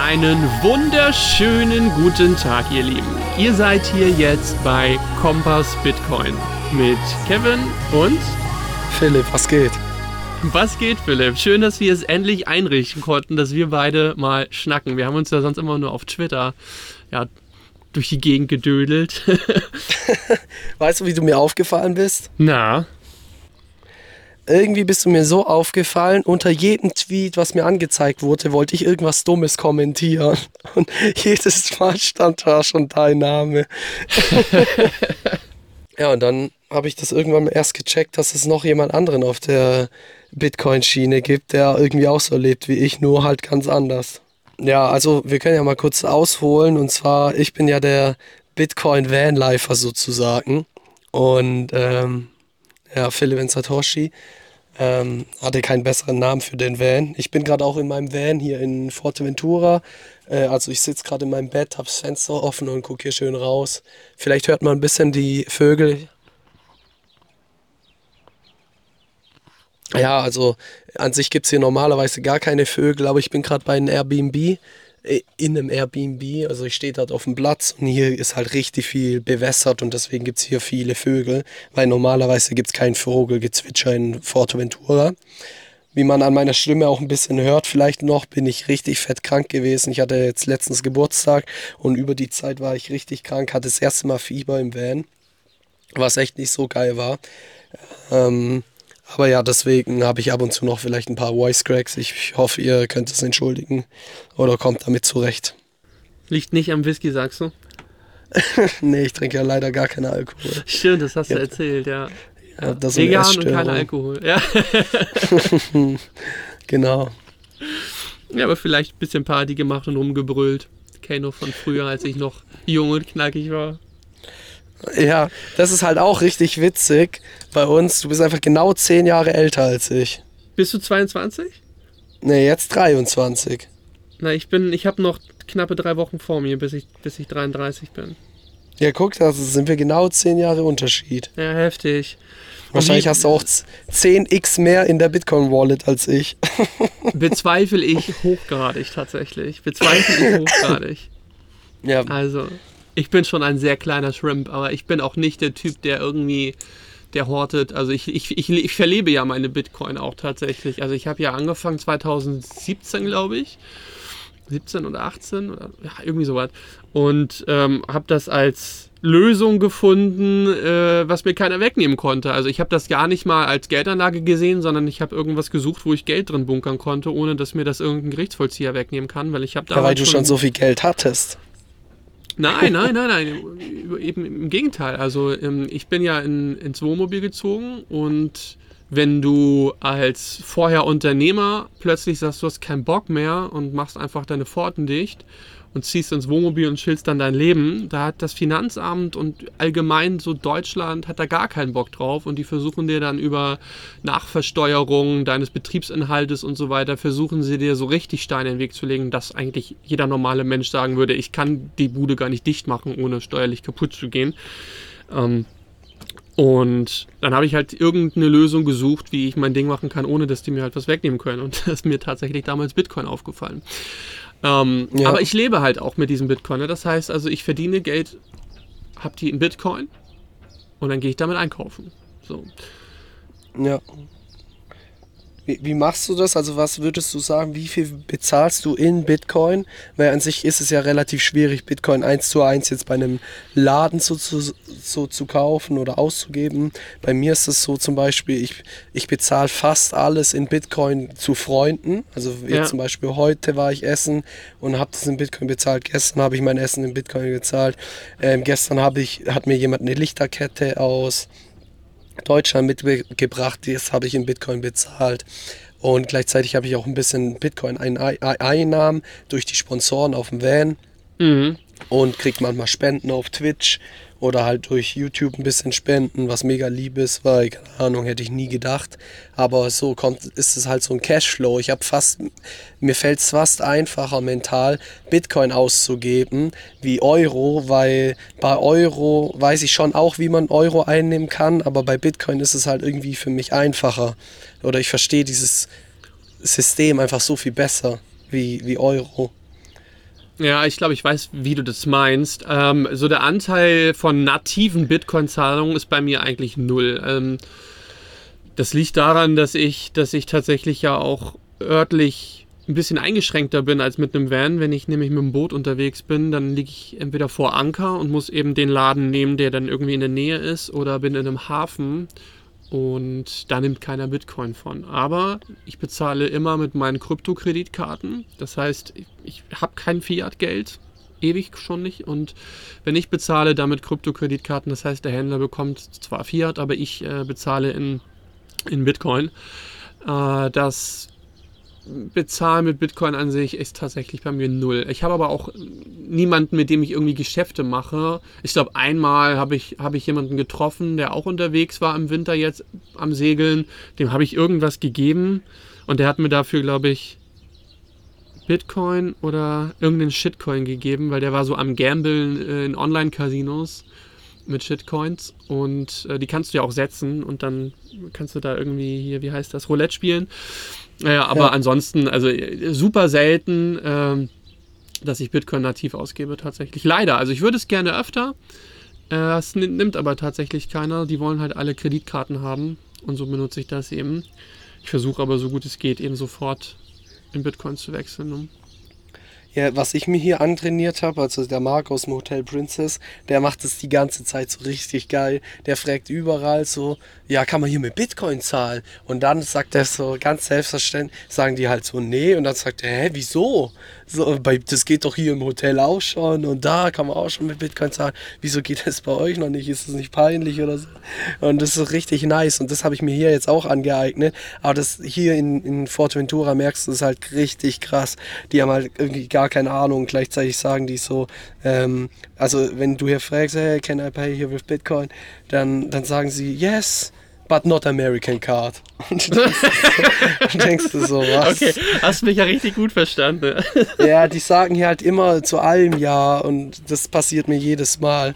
Einen wunderschönen guten Tag, ihr Lieben. Ihr seid hier jetzt bei Kompass Bitcoin mit Kevin und Philipp. Was geht? Was geht, Philipp? Schön, dass wir es endlich einrichten konnten, dass wir beide mal schnacken. Wir haben uns ja sonst immer nur auf Twitter ja, durch die Gegend gedödelt. weißt du, wie du mir aufgefallen bist? Na? Irgendwie bist du mir so aufgefallen, unter jedem Tweet, was mir angezeigt wurde, wollte ich irgendwas Dummes kommentieren. Und jedes Mal stand da schon dein Name. ja, und dann habe ich das irgendwann erst gecheckt, dass es noch jemand anderen auf der Bitcoin-Schiene gibt, der irgendwie auch so lebt wie ich, nur halt ganz anders. Ja, also wir können ja mal kurz ausholen. Und zwar, ich bin ja der Bitcoin-Vanlifer sozusagen. Und ähm, ja, Philipp Satoshi ähm, hatte keinen besseren Namen für den Van. Ich bin gerade auch in meinem Van hier in Forteventura. Äh, also ich sitze gerade in meinem Bett, habe das Fenster offen und gucke hier schön raus. Vielleicht hört man ein bisschen die Vögel. Ja, also an sich gibt es hier normalerweise gar keine Vögel, aber ich bin gerade bei einem Airbnb, in einem Airbnb. Also ich stehe dort auf dem Platz und hier ist halt richtig viel bewässert und deswegen gibt es hier viele Vögel, weil normalerweise gibt es kein Vogelgezwitscher in Forteventura. Wie man an meiner Stimme auch ein bisschen hört, vielleicht noch, bin ich richtig fett krank gewesen. Ich hatte jetzt letztens Geburtstag und über die Zeit war ich richtig krank, hatte das erste Mal Fieber im Van, was echt nicht so geil war. Ähm, aber ja, deswegen habe ich ab und zu noch vielleicht ein paar Voice Cracks. Ich hoffe, ihr könnt es entschuldigen oder kommt damit zurecht. Liegt nicht am Whisky, sagst du? nee, ich trinke ja leider gar keinen Alkohol. Stimmt, das hast ja. du erzählt, ja. ja das Vegan und kein Alkohol, ja. genau. Ja, aber vielleicht ein bisschen Party gemacht und rumgebrüllt. Kenne noch von früher, als ich noch jung und knackig war. Ja, das ist halt auch richtig witzig bei uns. Du bist einfach genau zehn Jahre älter als ich. Bist du 22? Nee, jetzt 23. Na, ich bin, ich habe noch knappe drei Wochen vor mir, bis ich, bis ich 33 bin. Ja, guck, da sind wir genau zehn Jahre Unterschied. Ja, heftig. Wahrscheinlich wie, hast du auch 10x mehr in der Bitcoin-Wallet als ich. Bezweifle ich hochgradig tatsächlich. Bezweifle ich hochgradig. Ja. Also, ich bin schon ein sehr kleiner Shrimp, aber ich bin auch nicht der Typ, der irgendwie, der hortet. Also ich, ich, ich, ich verlebe ja meine Bitcoin auch tatsächlich. Also ich habe ja angefangen 2017, glaube ich. 17 oder 18 oder ja, irgendwie sowas. Und ähm, habe das als Lösung gefunden, äh, was mir keiner wegnehmen konnte. Also ich habe das gar nicht mal als Geldanlage gesehen, sondern ich habe irgendwas gesucht, wo ich Geld drin bunkern konnte, ohne dass mir das irgendein Gerichtsvollzieher wegnehmen kann, weil ich habe da. Ja, weil du schon so viel Geld hattest. Nein, nein, nein, nein. Eben im Gegenteil. Also ähm, ich bin ja in, ins Wohnmobil gezogen und wenn du als vorher Unternehmer plötzlich sagst, du hast keinen Bock mehr und machst einfach deine Pforten dicht und ziehst ins Wohnmobil und chillst dann dein Leben, da hat das Finanzamt und allgemein so Deutschland hat da gar keinen Bock drauf und die versuchen dir dann über Nachversteuerung deines Betriebsinhaltes und so weiter, versuchen sie dir so richtig Steine in den Weg zu legen, dass eigentlich jeder normale Mensch sagen würde, ich kann die Bude gar nicht dicht machen, ohne steuerlich kaputt zu gehen. Ähm, und dann habe ich halt irgendeine Lösung gesucht, wie ich mein Ding machen kann, ohne dass die mir halt was wegnehmen können. Und das ist mir tatsächlich damals Bitcoin aufgefallen. Ähm, ja. Aber ich lebe halt auch mit diesem Bitcoin. Ne? Das heißt also, ich verdiene Geld, habe die in Bitcoin und dann gehe ich damit einkaufen. So. Ja. Wie, wie, machst du das? Also was würdest du sagen, wie viel bezahlst du in Bitcoin? Weil an sich ist es ja relativ schwierig, Bitcoin eins zu eins jetzt bei einem Laden so zu, so zu kaufen oder auszugeben. Bei mir ist es so zum Beispiel, ich, ich bezahle fast alles in Bitcoin zu Freunden. Also jetzt ja. zum Beispiel heute war ich essen und habe das in Bitcoin bezahlt. Gestern habe ich mein Essen in Bitcoin gezahlt. Ähm, gestern habe ich, hat mir jemand eine Lichterkette aus Deutschland mitgebracht. Das habe ich in Bitcoin bezahlt. Und gleichzeitig habe ich auch ein bisschen Bitcoin-Einnahmen durch die Sponsoren auf dem Van. Mhm. Und kriege manchmal Spenden auf Twitch oder halt durch YouTube ein bisschen spenden, was mega lieb ist, weil, keine Ahnung, hätte ich nie gedacht. Aber so kommt, ist es halt so ein Cashflow. Ich habe fast, mir fällt es fast einfacher mental, Bitcoin auszugeben wie Euro, weil bei Euro weiß ich schon auch, wie man Euro einnehmen kann, aber bei Bitcoin ist es halt irgendwie für mich einfacher. Oder ich verstehe dieses System einfach so viel besser wie, wie Euro. Ja, ich glaube, ich weiß, wie du das meinst. Ähm, so der Anteil von nativen Bitcoin-Zahlungen ist bei mir eigentlich null. Ähm, das liegt daran, dass ich, dass ich tatsächlich ja auch örtlich ein bisschen eingeschränkter bin als mit einem Van. Wenn ich nämlich mit dem Boot unterwegs bin, dann liege ich entweder vor Anker und muss eben den Laden nehmen, der dann irgendwie in der Nähe ist, oder bin in einem Hafen und da nimmt keiner Bitcoin von. Aber ich bezahle immer mit meinen Krypto-Kreditkarten. Das heißt, ich habe kein Fiat-Geld, ewig schon nicht. Und wenn ich bezahle, damit Krypto-Kreditkarten, das heißt, der Händler bekommt zwar Fiat, aber ich äh, bezahle in, in Bitcoin. Äh, das Bezahlen mit Bitcoin an sich ist tatsächlich bei mir null. Ich habe aber auch niemanden, mit dem ich irgendwie Geschäfte mache. Ich glaube, einmal habe ich, hab ich jemanden getroffen, der auch unterwegs war im Winter jetzt am Segeln. Dem habe ich irgendwas gegeben und der hat mir dafür, glaube ich, Bitcoin oder irgendeinen Shitcoin gegeben, weil der war so am Gambeln äh, in Online-Casinos mit Shitcoins und äh, die kannst du ja auch setzen und dann kannst du da irgendwie hier, wie heißt das, Roulette spielen. Ja, aber ja. ansonsten, also super selten, ähm, dass ich Bitcoin nativ ausgebe tatsächlich. Leider, also ich würde es gerne öfter. Äh, es nimmt aber tatsächlich keiner. Die wollen halt alle Kreditkarten haben und so benutze ich das eben. Ich versuche aber so gut es geht eben sofort in Bitcoin zu wechseln. Ja, was ich mir hier antrainiert habe, also der Marc aus dem Hotel Princess, der macht es die ganze Zeit so richtig geil. Der fragt überall so, ja, kann man hier mit Bitcoin zahlen? Und dann sagt er so ganz selbstverständlich, sagen die halt so, nee. Und dann sagt er, hä, wieso? So, bei, das geht doch hier im Hotel auch schon und da kann man auch schon mit Bitcoin zahlen. Wieso geht das bei euch noch nicht? Ist das nicht peinlich oder so? Und das ist richtig nice und das habe ich mir hier jetzt auch angeeignet. Aber das hier in, in Forteventura merkst du es halt richtig krass. Die haben halt irgendwie gar keine Ahnung. Gleichzeitig sagen die so, ähm, also wenn du hier fragst, hey, can I pay here with Bitcoin? Dann, dann sagen sie, yes but not American Card. Und du denkst du so, was? Okay, hast mich ja richtig gut verstanden. ja, die sagen hier halt immer zu allem Ja und das passiert mir jedes Mal,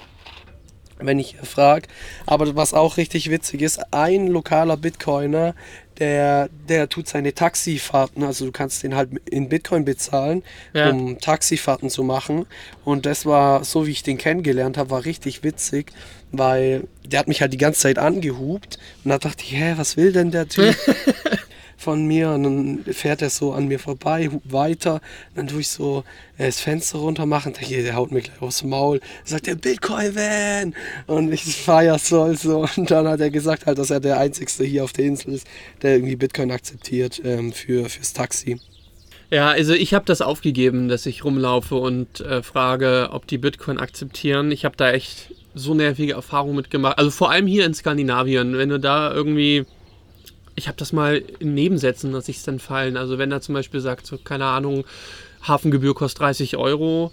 wenn ich frage. Aber was auch richtig witzig ist, ein lokaler Bitcoiner, der, der tut seine Taxifahrten, also du kannst den halt in Bitcoin bezahlen, ja. um Taxifahrten zu machen. Und das war, so wie ich den kennengelernt habe, war richtig witzig, weil der hat mich halt die ganze Zeit angehupt und da dachte ich, hä, was will denn der Typ? von mir und dann fährt er so an mir vorbei, weiter. dann tue ich so äh, das Fenster runter machen. Hier, der haut mir gleich aufs Maul. Sagt der Bitcoin-Van! Und ich feier so, so. Und dann hat er gesagt, halt, dass er der Einzige hier auf der Insel ist, der irgendwie Bitcoin akzeptiert ähm, für, fürs Taxi. Ja, also ich habe das aufgegeben, dass ich rumlaufe und äh, frage, ob die Bitcoin akzeptieren. Ich habe da echt so nervige Erfahrungen mitgemacht. Also vor allem hier in Skandinavien, wenn du da irgendwie ich habe das mal in Nebensätzen, dass ich es dann fallen. Also wenn er zum Beispiel sagt, so, keine Ahnung, Hafengebühr kostet 30 Euro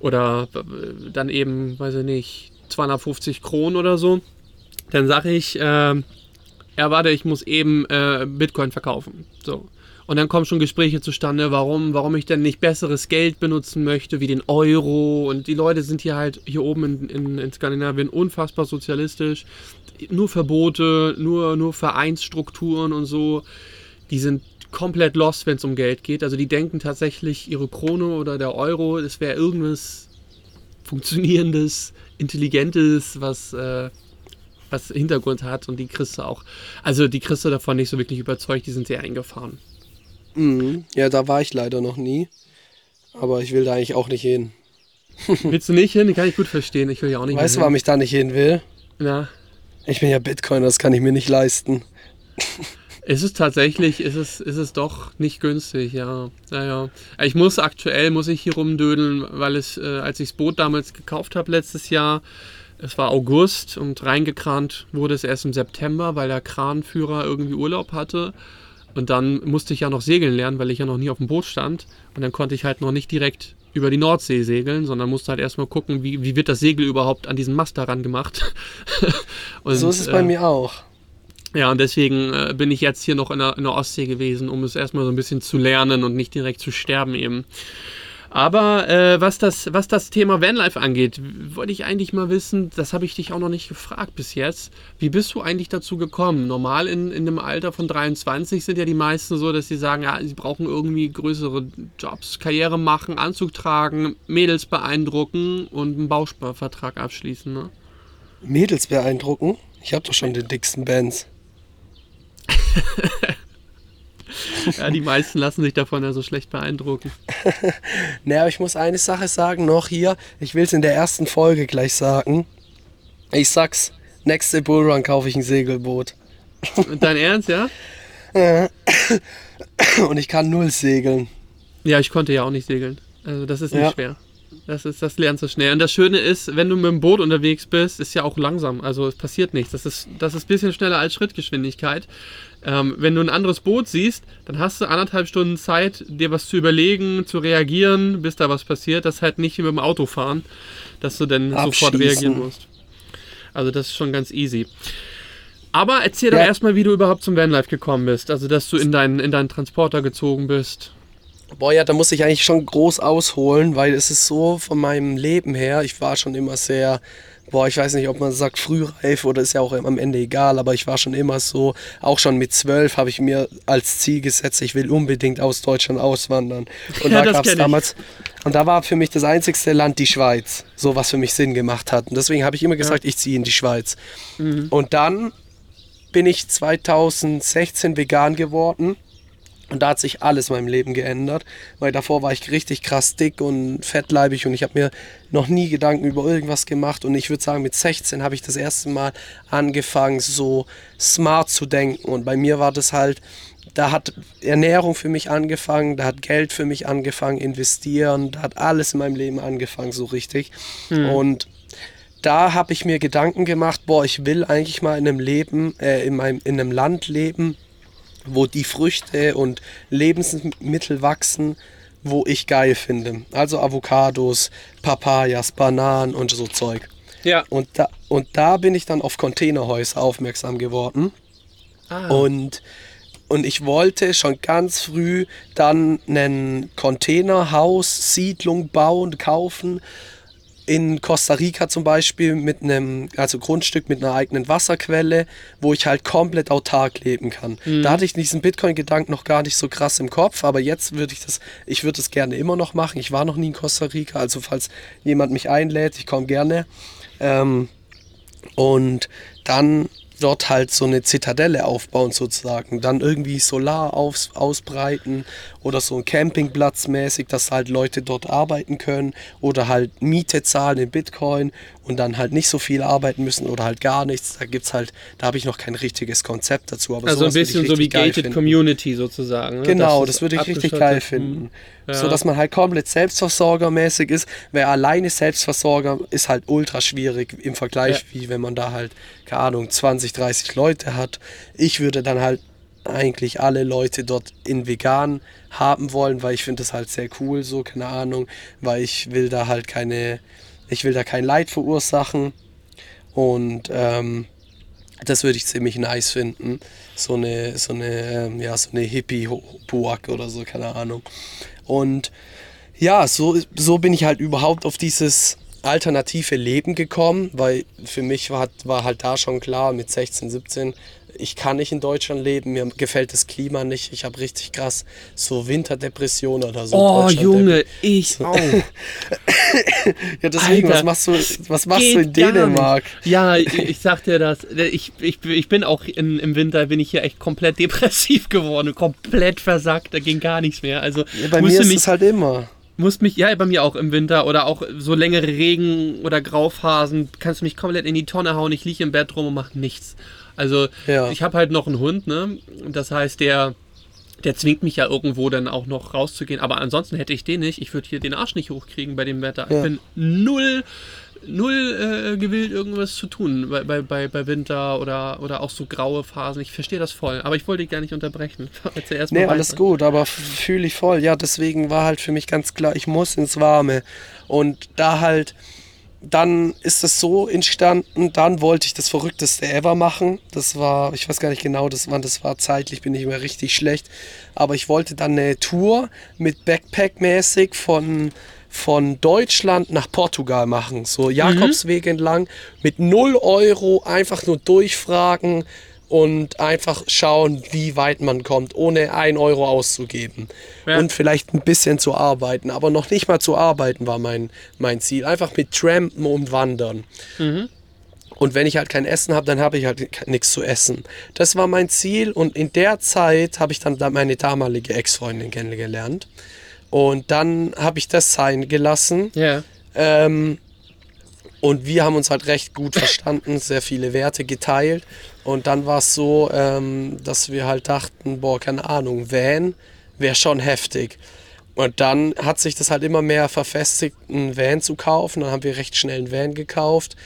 oder äh, dann eben, weiß ich nicht, 250 Kronen oder so, dann sage ich, äh, ja warte, ich muss eben äh, Bitcoin verkaufen. So. Und dann kommen schon Gespräche zustande, warum, warum ich denn nicht besseres Geld benutzen möchte, wie den Euro. Und die Leute sind hier halt hier oben in, in, in Skandinavien unfassbar sozialistisch. Nur Verbote, nur, nur Vereinsstrukturen und so. Die sind komplett lost, wenn es um Geld geht. Also die denken tatsächlich, ihre Krone oder der Euro, das wäre irgendwas funktionierendes, intelligentes, was, äh, was Hintergrund hat. Und die du auch, also die du davon nicht so wirklich überzeugt, die sind sehr eingefahren. Mhm. Ja, da war ich leider noch nie. Aber ich will da eigentlich auch nicht hin. Willst du nicht hin? Kann ich gut verstehen. Ich will ja auch nicht Weißt du, warum ich da nicht hin will? Na? Ich bin ja Bitcoin, das kann ich mir nicht leisten. Ist es tatsächlich, ist es, ist es doch nicht günstig, ja. Naja. Ich muss aktuell, muss ich hier rumdödeln, weil es, äh, als ich das Boot damals gekauft habe letztes Jahr, es war August und reingekrant wurde es erst im September, weil der Kranführer irgendwie Urlaub hatte. Und dann musste ich ja noch segeln lernen, weil ich ja noch nie auf dem Boot stand. Und dann konnte ich halt noch nicht direkt über die Nordsee segeln, sondern musste halt erstmal gucken, wie, wie wird das Segel überhaupt an diesen Mast daran gemacht. und, so ist es bei äh, mir auch. Ja, und deswegen äh, bin ich jetzt hier noch in der, in der, Ostsee gewesen, um es erstmal so ein bisschen zu lernen und nicht direkt zu sterben eben. Aber äh, was, das, was das Thema Vanlife angeht, wollte ich eigentlich mal wissen, das habe ich dich auch noch nicht gefragt bis jetzt. Wie bist du eigentlich dazu gekommen? Normal in, in einem Alter von 23 sind ja die meisten so, dass sie sagen, ja, sie brauchen irgendwie größere Jobs, Karriere machen, Anzug tragen, Mädels beeindrucken und einen Bausparvertrag abschließen. Ne? Mädels beeindrucken? Ich habe doch schon den dicksten Bands. ja, die meisten lassen sich davon ja so schlecht beeindrucken. naja, ich muss eine Sache sagen noch hier. Ich will es in der ersten Folge gleich sagen. Ich sag's, nächste Bullrun kaufe ich ein Segelboot. Dein Ernst, ja? Und ich kann null segeln. Ja, ich konnte ja auch nicht segeln. Also das ist nicht ja. schwer. Das, ist, das lernst du schnell. Und das Schöne ist, wenn du mit dem Boot unterwegs bist, ist ja auch langsam. Also es passiert nichts. Das ist, das ist ein bisschen schneller als Schrittgeschwindigkeit. Ähm, wenn du ein anderes Boot siehst, dann hast du anderthalb Stunden Zeit, dir was zu überlegen, zu reagieren, bis da was passiert. Das ist halt nicht wie mit dem Auto fahren, dass du dann sofort reagieren musst. Also das ist schon ganz easy. Aber erzähl ja. doch erstmal, wie du überhaupt zum Vanlife gekommen bist. Also, dass du in deinen, in deinen Transporter gezogen bist. Boah, ja, da muss ich eigentlich schon groß ausholen, weil es ist so von meinem Leben her, ich war schon immer sehr, boah, ich weiß nicht, ob man sagt frühreif oder ist ja auch am Ende egal, aber ich war schon immer so, auch schon mit zwölf habe ich mir als Ziel gesetzt, ich will unbedingt aus Deutschland auswandern. Und ja, da gab es damals, und da war für mich das einzigste Land die Schweiz, so was für mich Sinn gemacht hat. Und deswegen habe ich immer gesagt, ja. ich ziehe in die Schweiz. Mhm. Und dann bin ich 2016 vegan geworden und da hat sich alles in meinem Leben geändert, weil davor war ich richtig krass dick und fettleibig und ich habe mir noch nie Gedanken über irgendwas gemacht und ich würde sagen, mit 16 habe ich das erste Mal angefangen, so smart zu denken und bei mir war das halt, da hat Ernährung für mich angefangen, da hat Geld für mich angefangen, investieren, da hat alles in meinem Leben angefangen, so richtig. Hm. Und da habe ich mir Gedanken gemacht, boah, ich will eigentlich mal in einem Leben, äh, in, meinem, in einem Land leben, wo die Früchte und Lebensmittel wachsen, wo ich geil finde. Also Avocados, Papayas, Bananen und so Zeug. Ja. Und da, und da bin ich dann auf Containerhäuser aufmerksam geworden. Ah. Und, und ich wollte schon ganz früh dann ein Containerhaus, Siedlung bauen, kaufen in Costa Rica zum Beispiel mit einem, also Grundstück mit einer eigenen Wasserquelle, wo ich halt komplett autark leben kann. Mhm. Da hatte ich diesen Bitcoin-Gedanken noch gar nicht so krass im Kopf, aber jetzt würde ich das, ich würde das gerne immer noch machen. Ich war noch nie in Costa Rica, also falls jemand mich einlädt, ich komme gerne. Ähm, und dann dort halt so eine Zitadelle aufbauen sozusagen. Dann irgendwie Solar aus, ausbreiten oder so ein Campingplatz mäßig, dass halt Leute dort arbeiten können oder halt Miete zahlen in Bitcoin und dann halt nicht so viel arbeiten müssen oder halt gar nichts. Da gibt's halt, da habe ich noch kein richtiges Konzept dazu. Aber also ein bisschen so wie Gated Community sozusagen. Ne? Genau, das, das würde ich richtig geil finden. Ja. So dass man halt komplett selbstversorgermäßig ist. Wer alleine Selbstversorger ist halt ultra schwierig im Vergleich, ja. wie wenn man da halt, keine Ahnung, 20, 30 Leute hat. Ich würde dann halt eigentlich alle Leute dort in vegan haben wollen, weil ich finde das halt sehr cool, so, keine Ahnung, weil ich will da halt keine ich will da kein Leid verursachen und ähm, das würde ich ziemlich nice finden. So eine, so eine, ähm, ja, so eine Hippie-Puak oder so, keine Ahnung. Und ja, so, so bin ich halt überhaupt auf dieses alternative Leben gekommen, weil für mich war, war halt da schon klar mit 16, 17, ich kann nicht in Deutschland leben, mir gefällt das Klima nicht, ich habe richtig krass so Winterdepression oder so. Oh Junge, ich auch. ja, deswegen, Alter, was machst du, was machst du in Dänemark? Ja, ich, ich sag dir das. Ich, ich, ich bin auch in, im Winter, bin ich hier echt komplett depressiv geworden, komplett versackt, da ging gar nichts mehr. Also ja, bei mir ist es halt immer muss mich, ja, bei mir auch im Winter oder auch so längere Regen- oder Grauphasen, kannst du mich komplett in die Tonne hauen, ich liege im Bett rum und mache nichts. Also ja. ich habe halt noch einen Hund, ne? Das heißt, der, der zwingt mich ja irgendwo dann auch noch rauszugehen. Aber ansonsten hätte ich den nicht. Ich würde hier den Arsch nicht hochkriegen bei dem Wetter. Ja. Ich bin null, null äh, gewillt, irgendwas zu tun bei, bei, bei, Winter oder, oder auch so graue Phasen. Ich verstehe das voll. Aber ich wollte dich gar nicht unterbrechen. Zuerst nee, alles gut, aber fühle ich voll. Ja, deswegen war halt für mich ganz klar, ich muss ins Warme. Und da halt dann ist das so entstanden, dann wollte ich das Verrückteste ever machen. Das war, ich weiß gar nicht genau, das, wann das war, zeitlich bin ich immer richtig schlecht. Aber ich wollte dann eine Tour mit Backpack-mäßig von, von Deutschland nach Portugal machen. So Jakobsweg mhm. entlang mit 0 Euro einfach nur durchfragen und einfach schauen, wie weit man kommt, ohne 1 Euro auszugeben. Ja. Und vielleicht ein bisschen zu arbeiten, aber noch nicht mal zu arbeiten war mein, mein Ziel. Einfach mit Trampen und Wandern. Mhm. Und wenn ich halt kein Essen habe, dann habe ich halt nichts zu essen. Das war mein Ziel und in der Zeit habe ich dann meine damalige Ex-Freundin kennengelernt. Und dann habe ich das sein gelassen. Ja. Ähm, und wir haben uns halt recht gut verstanden, sehr viele Werte geteilt. Und dann war es so, ähm, dass wir halt dachten, boah, keine Ahnung, Van wäre schon heftig. Und dann hat sich das halt immer mehr verfestigt, einen Van zu kaufen. Dann haben wir recht schnell einen Van gekauft.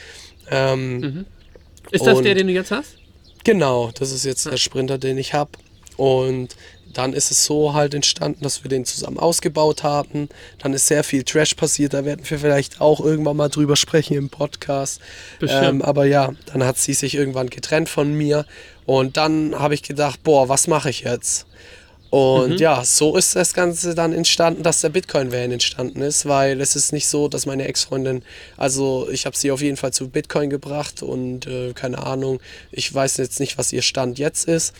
Ähm, mhm. Ist das der, den du jetzt hast? Genau, das ist jetzt der Sprinter, den ich habe. Und dann ist es so halt entstanden, dass wir den zusammen ausgebaut haben. Dann ist sehr viel Trash passiert, da werden wir vielleicht auch irgendwann mal drüber sprechen im Podcast. Ähm, aber ja, dann hat sie sich irgendwann getrennt von mir und dann habe ich gedacht, boah, was mache ich jetzt? Und mhm. ja, so ist das Ganze dann entstanden, dass der Bitcoin-Van entstanden ist, weil es ist nicht so, dass meine Ex-Freundin, also ich habe sie auf jeden Fall zu Bitcoin gebracht und äh, keine Ahnung, ich weiß jetzt nicht, was ihr Stand jetzt ist,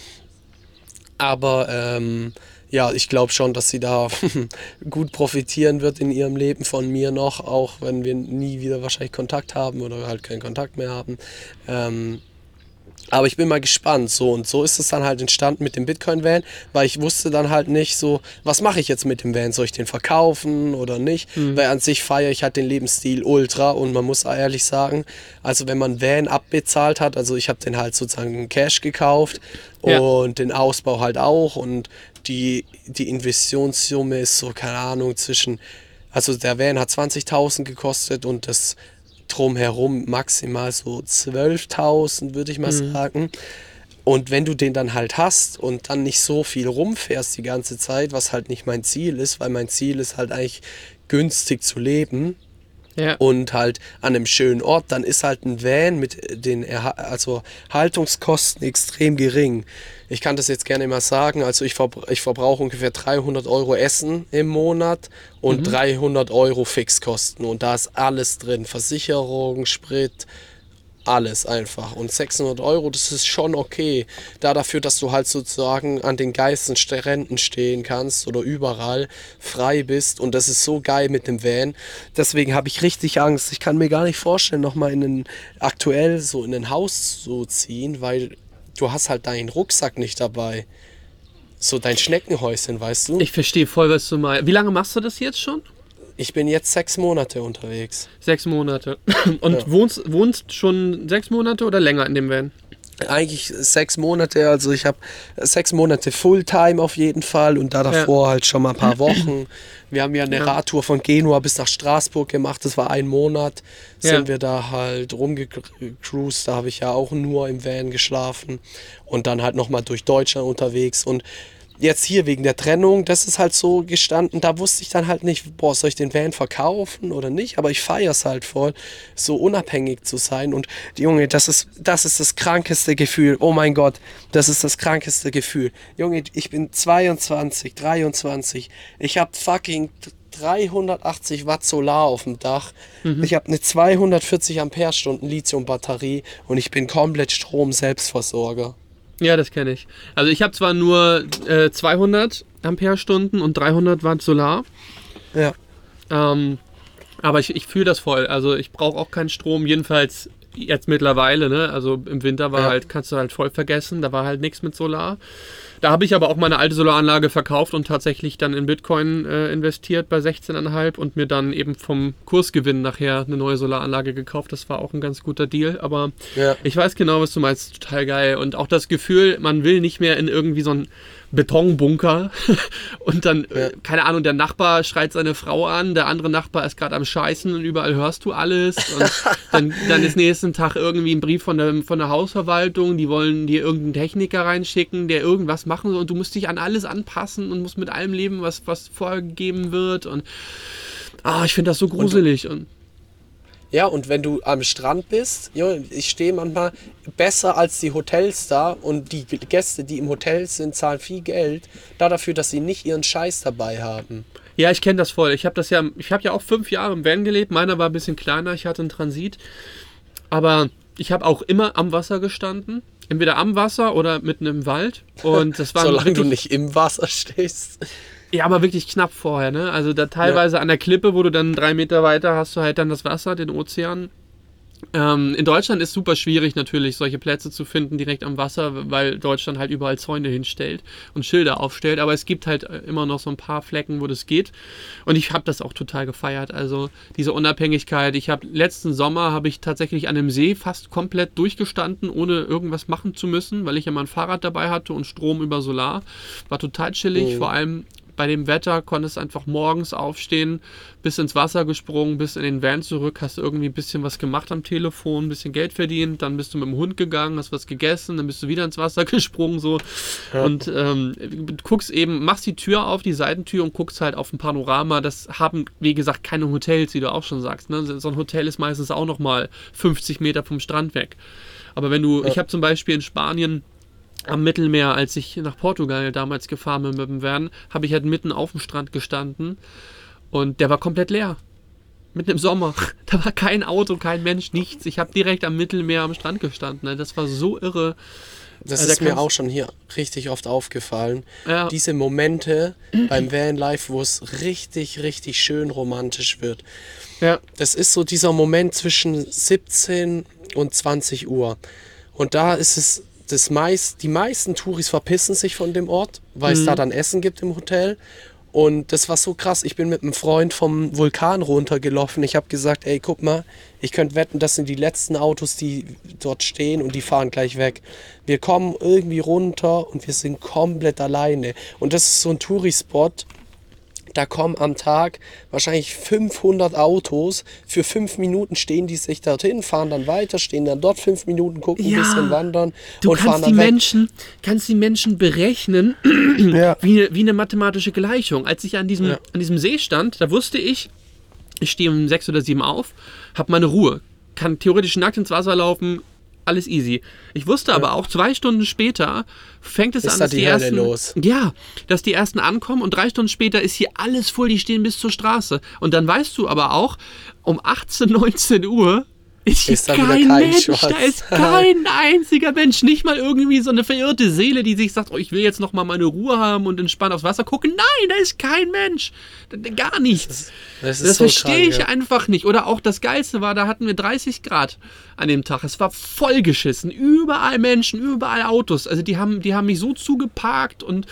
aber ähm, ja, ich glaube schon, dass sie da gut profitieren wird in ihrem Leben von mir noch, auch wenn wir nie wieder wahrscheinlich Kontakt haben oder halt keinen Kontakt mehr haben. Ähm, aber ich bin mal gespannt. So und so ist es dann halt entstanden mit dem Bitcoin-Van, weil ich wusste dann halt nicht so, was mache ich jetzt mit dem Van? Soll ich den verkaufen oder nicht? Mhm. Weil an sich feiere ich halt den Lebensstil ultra und man muss ehrlich sagen, also wenn man Van abbezahlt hat, also ich habe den halt sozusagen Cash gekauft ja. und den Ausbau halt auch und die, die Investitionssumme ist so, keine Ahnung, zwischen also der Van hat 20.000 gekostet und das drumherum maximal so 12.000, würde ich mal mhm. sagen. Und wenn du den dann halt hast und dann nicht so viel rumfährst die ganze Zeit, was halt nicht mein Ziel ist, weil mein Ziel ist halt eigentlich günstig zu leben, ja. und halt an einem schönen Ort, dann ist halt ein Van mit den Erha also Haltungskosten extrem gering. Ich kann das jetzt gerne mal sagen, also ich, verbra ich verbrauche ungefähr 300 Euro Essen im Monat und mhm. 300 Euro Fixkosten und da ist alles drin, Versicherung, Sprit, alles einfach. Und 600 Euro, das ist schon okay. Da dafür, dass du halt sozusagen an den geilsten Stränden stehen kannst oder überall frei bist. Und das ist so geil mit dem Van. Deswegen habe ich richtig Angst. Ich kann mir gar nicht vorstellen, nochmal in ein, aktuell so in ein Haus zu ziehen, weil du hast halt deinen Rucksack nicht dabei. So dein Schneckenhäuschen, weißt du? Ich verstehe voll, was du meinst. Wie lange machst du das jetzt schon? Ich bin jetzt sechs Monate unterwegs. Sechs Monate. Und ja. wohnst, wohnst schon sechs Monate oder länger in dem Van? Eigentlich sechs Monate, also ich habe sechs Monate Fulltime auf jeden Fall und da davor ja. halt schon mal ein paar Wochen. Wir haben ja eine ja. Radtour von Genua bis nach Straßburg gemacht, das war ein Monat, sind wir da halt rumgecruised, da habe ich ja auch nur im Van geschlafen und dann halt nochmal durch Deutschland unterwegs und jetzt hier wegen der Trennung, das ist halt so gestanden, da wusste ich dann halt nicht, boah, soll ich den Van verkaufen oder nicht, aber ich feiere es halt voll, so unabhängig zu sein und Junge, das ist, das ist das krankeste Gefühl, oh mein Gott, das ist das krankeste Gefühl. Junge, ich bin 22, 23, ich habe fucking 380 Watt Solar auf dem Dach. Mhm. Ich habe eine 240 Ampere-Stunden Lithium-Batterie und ich bin komplett Strom-Selbstversorger. Ja, das kenne ich. Also ich habe zwar nur äh, 200 Ampere-Stunden und 300 Watt Solar. Ja. Ähm, aber ich, ich fühle das voll. Also ich brauche auch keinen Strom, jedenfalls jetzt mittlerweile. Ne? Also im Winter war ja. halt, kannst du halt voll vergessen, da war halt nichts mit Solar. Da habe ich aber auch meine alte Solaranlage verkauft und tatsächlich dann in Bitcoin äh, investiert bei 16,5 und mir dann eben vom Kursgewinn nachher eine neue Solaranlage gekauft. Das war auch ein ganz guter Deal. Aber ja. ich weiß genau, was du meinst. Total geil. Und auch das Gefühl, man will nicht mehr in irgendwie so ein Betonbunker. Und dann, ja. keine Ahnung, der Nachbar schreit seine Frau an, der andere Nachbar ist gerade am Scheißen und überall hörst du alles. Und dann, dann ist nächsten Tag irgendwie ein Brief von der, von der Hausverwaltung, die wollen dir irgendeinen Techniker reinschicken, der irgendwas machen soll. Und du musst dich an alles anpassen und musst mit allem leben, was, was vorgegeben wird. Und ah, ich finde das so gruselig. Und, und Ja, und wenn du am Strand bist, jo, ich stehe manchmal besser als die Hotels da und die Gäste, die im Hotel sind, zahlen viel Geld da dafür, dass sie nicht ihren Scheiß dabei haben. Ja, ich kenne das voll. Ich habe das ja, ich habe ja auch fünf Jahre im Van gelebt. Meiner war ein bisschen kleiner. Ich hatte einen Transit, aber ich habe auch immer am Wasser gestanden. Entweder am Wasser oder mitten im Wald. Und das war Solange du nicht im Wasser stehst. Ja, aber wirklich knapp vorher, ne? Also da teilweise ja. an der Klippe, wo du dann drei Meter weiter hast du halt dann das Wasser, den Ozean. Ähm, in Deutschland ist super schwierig natürlich, solche Plätze zu finden direkt am Wasser, weil Deutschland halt überall Zäune hinstellt und Schilder aufstellt. Aber es gibt halt äh, immer noch so ein paar Flecken, wo das geht. Und ich habe das auch total gefeiert. Also diese Unabhängigkeit. Ich habe letzten Sommer habe ich tatsächlich an einem See fast komplett durchgestanden, ohne irgendwas machen zu müssen, weil ich ja mein Fahrrad dabei hatte und Strom über Solar. War total chillig. Mhm. Vor allem bei dem Wetter konntest einfach morgens aufstehen, bis ins Wasser gesprungen, bis in den Van zurück, hast irgendwie ein bisschen was gemacht am Telefon, ein bisschen Geld verdient, dann bist du mit dem Hund gegangen, hast was gegessen, dann bist du wieder ins Wasser gesprungen so ja. und ähm, guckst eben, machst die Tür auf, die Seitentür und guckst halt auf ein Panorama. Das haben, wie gesagt, keine Hotels, wie du auch schon sagst. Ne? So ein Hotel ist meistens auch nochmal 50 Meter vom Strand weg. Aber wenn du, ja. ich habe zum Beispiel in Spanien am Mittelmeer, als ich nach Portugal damals gefahren bin mit dem Van, habe ich halt mitten auf dem Strand gestanden und der war komplett leer. Mitten im Sommer. Da war kein Auto, kein Mensch, nichts. Ich habe direkt am Mittelmeer am Strand gestanden. Das war so irre. Das also ist mir auch schon hier richtig oft aufgefallen. Ja. Diese Momente beim Vanlife, wo es richtig, richtig schön romantisch wird. Ja. Das ist so dieser Moment zwischen 17 und 20 Uhr. Und da ist es das meist, die meisten Touris verpissen sich von dem Ort, weil mhm. es da dann Essen gibt im Hotel. Und das war so krass. Ich bin mit einem Freund vom Vulkan runtergelaufen. Ich habe gesagt, ey, guck mal, ich könnte wetten, das sind die letzten Autos, die dort stehen und die fahren gleich weg. Wir kommen irgendwie runter und wir sind komplett alleine. Und das ist so ein Tourispot, da kommen am Tag wahrscheinlich 500 Autos. Für fünf Minuten stehen die sich dorthin, fahren dann weiter, stehen dann dort fünf Minuten, gucken ja, ein bisschen wandern du und fahren dann die weg. Menschen, kannst die Menschen berechnen ja. wie, wie eine mathematische Gleichung. Als ich an diesem, ja. an diesem See stand, da wusste ich, ich stehe um sechs oder sieben auf, habe meine Ruhe, kann theoretisch nackt ins Wasser laufen, alles easy. Ich wusste ja. aber auch, zwei Stunden später fängt es ist an, dass die, die ersten, los. ja, dass die ersten ankommen und drei Stunden später ist hier alles voll, die stehen bis zur Straße. Und dann weißt du aber auch, um 18, 19 Uhr ist, ist kein, kein Mensch, Schwarz. da ist kein einziger Mensch, nicht mal irgendwie so eine verirrte Seele, die sich sagt, oh, ich will jetzt noch mal meine Ruhe haben und entspannt aufs Wasser gucken. Nein, da ist kein Mensch, gar nichts. Das, das, das so verstehe ich ja. einfach nicht. Oder auch das Geilste war, da hatten wir 30 Grad an dem Tag. Es war vollgeschissen, überall Menschen, überall Autos. Also die haben, die haben mich so zugeparkt und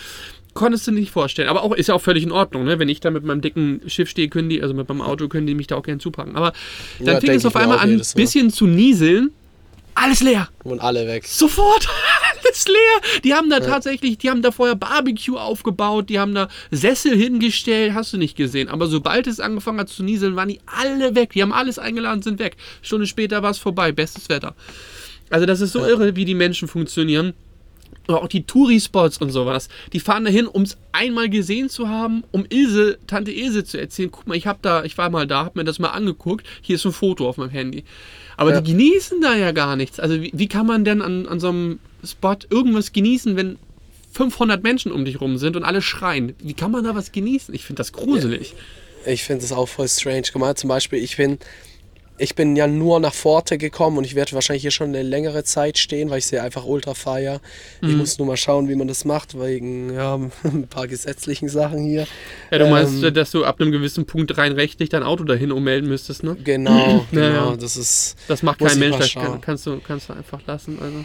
konntest du nicht vorstellen. Aber auch ist ja auch völlig in Ordnung, ne? Wenn ich da mit meinem dicken Schiff stehe, können die, also mit meinem Auto können die mich da auch gerne zupacken. Aber dann ja, fing es auf einmal an, ein bisschen zu nieseln. Alles leer. Und alle weg. Sofort. Alles leer. Die haben da ja. tatsächlich, die haben da vorher Barbecue aufgebaut, die haben da Sessel hingestellt, hast du nicht gesehen. Aber sobald es angefangen hat zu nieseln, waren die alle weg. Die haben alles eingeladen, sind weg. Stunde später war es vorbei. Bestes Wetter. Also das ist so ja. irre, wie die Menschen funktionieren oder auch die Touri-Spots und sowas, die fahren dahin, um es einmal gesehen zu haben, um Ilse, Tante Ilse zu erzählen, guck mal, ich hab da, ich war mal da, hab mir das mal angeguckt, hier ist ein Foto auf meinem Handy. Aber ja. die genießen da ja gar nichts. Also wie, wie kann man denn an, an so einem Spot irgendwas genießen, wenn 500 Menschen um dich rum sind und alle schreien? Wie kann man da was genießen? Ich finde das gruselig. Ja, ich finde das auch voll strange. Guck mal, zum Beispiel, ich bin ich bin ja nur nach Forte gekommen und ich werde wahrscheinlich hier schon eine längere Zeit stehen, weil ich sie einfach ultra feier. Mhm. Ich muss nur mal schauen, wie man das macht, wegen ja, ein paar gesetzlichen Sachen hier. Ja, du meinst, ähm, dass du ab einem gewissen Punkt rein rechtlich dein Auto dahin ummelden müsstest, ne? Genau, genau. Ja, das ist. Das macht kein Mensch, das kann, kannst, du, kannst du einfach lassen. Also.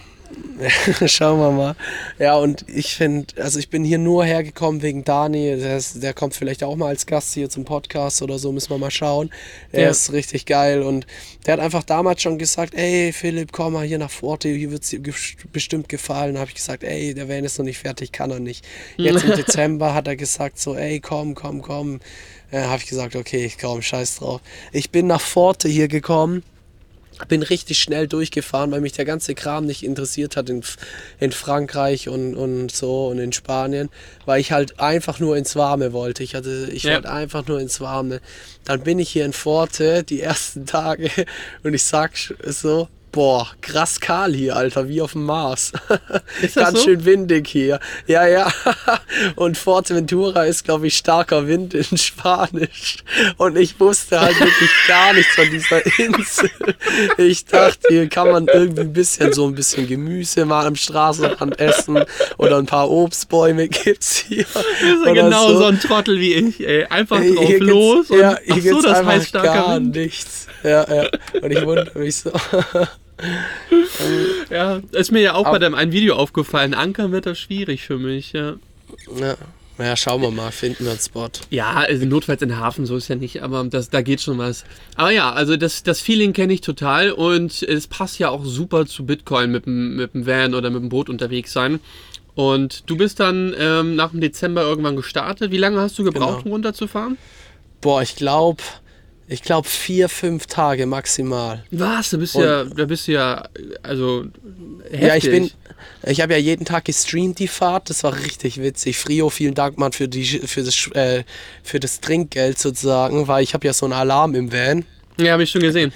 Schauen wir mal. Ja, und ich finde, also ich bin hier nur hergekommen wegen Dani. Der, ist, der, kommt vielleicht auch mal als Gast hier zum Podcast oder so, müssen wir mal schauen. Er ja. ist richtig geil und der hat einfach damals schon gesagt, ey Philipp, komm mal hier nach Forte, hier wird es dir bestimmt gefallen. Da habe ich gesagt, ey, der Van ist noch nicht fertig, kann er nicht. Jetzt im Dezember hat er gesagt so, ey, komm, komm, komm. Äh, habe ich gesagt, okay, ich komm, scheiß drauf. Ich bin nach Forte hier gekommen bin richtig schnell durchgefahren, weil mich der ganze Kram nicht interessiert hat in, in Frankreich und, und so und in Spanien, weil ich halt einfach nur ins Warme wollte. Ich hatte, ich Ja. wollte einfach nur ins Warme. Dann bin ich hier in Forte die ersten Tage und ich sag so, boah, krass kahl hier, Alter, wie auf dem Mars. Ganz so? schön windig hier. Ja, ja. Und Forteventura ist, glaube ich, starker Wind in Spanisch. Und ich wusste halt wirklich gar nichts von dieser Insel. Ich dachte, hier kann man irgendwie ein bisschen so ein bisschen Gemüse mal am Straßenrand essen oder ein paar Obstbäume gibt's hier. Das ist ja genau so. ein Trottel wie ich, ey. Einfach drauf hier los und ja, ach hier so, gibt's das heißt starker gar Wind. nichts. Ja, ja. Und ich wundere mich so. Ja, ist mir ja auch bei Aber- deinem einen Video aufgefallen. Ankern wird das schwierig für mich, ja. Ja. Ja, schauen wir mal, finden wir einen Spot. Ja, also notfalls in den Hafen, so ist ja nicht, aber das, da geht schon was. Aber ja, also das, das Feeling kenne ich total und es passt ja auch super zu Bitcoin mit dem, mit dem Van oder mit dem Boot unterwegs sein. Und du bist dann ähm, nach dem Dezember irgendwann gestartet. Wie lange hast du gebraucht, Genau. um runterzufahren? Boah, ich glaube, ich glaube vier, fünf Tage maximal. Was? Da bist du Und- ja, da bist du ja, also heftig. Ja, ich bin, ich habe ja jeden Tag gestreamt die Fahrt. Das war richtig witzig. Frio, vielen Dank, Mann, für die, für das, äh, für das Trinkgeld sozusagen, weil ich habe ja so einen Alarm im Van. Ja, habe ich schon gesehen.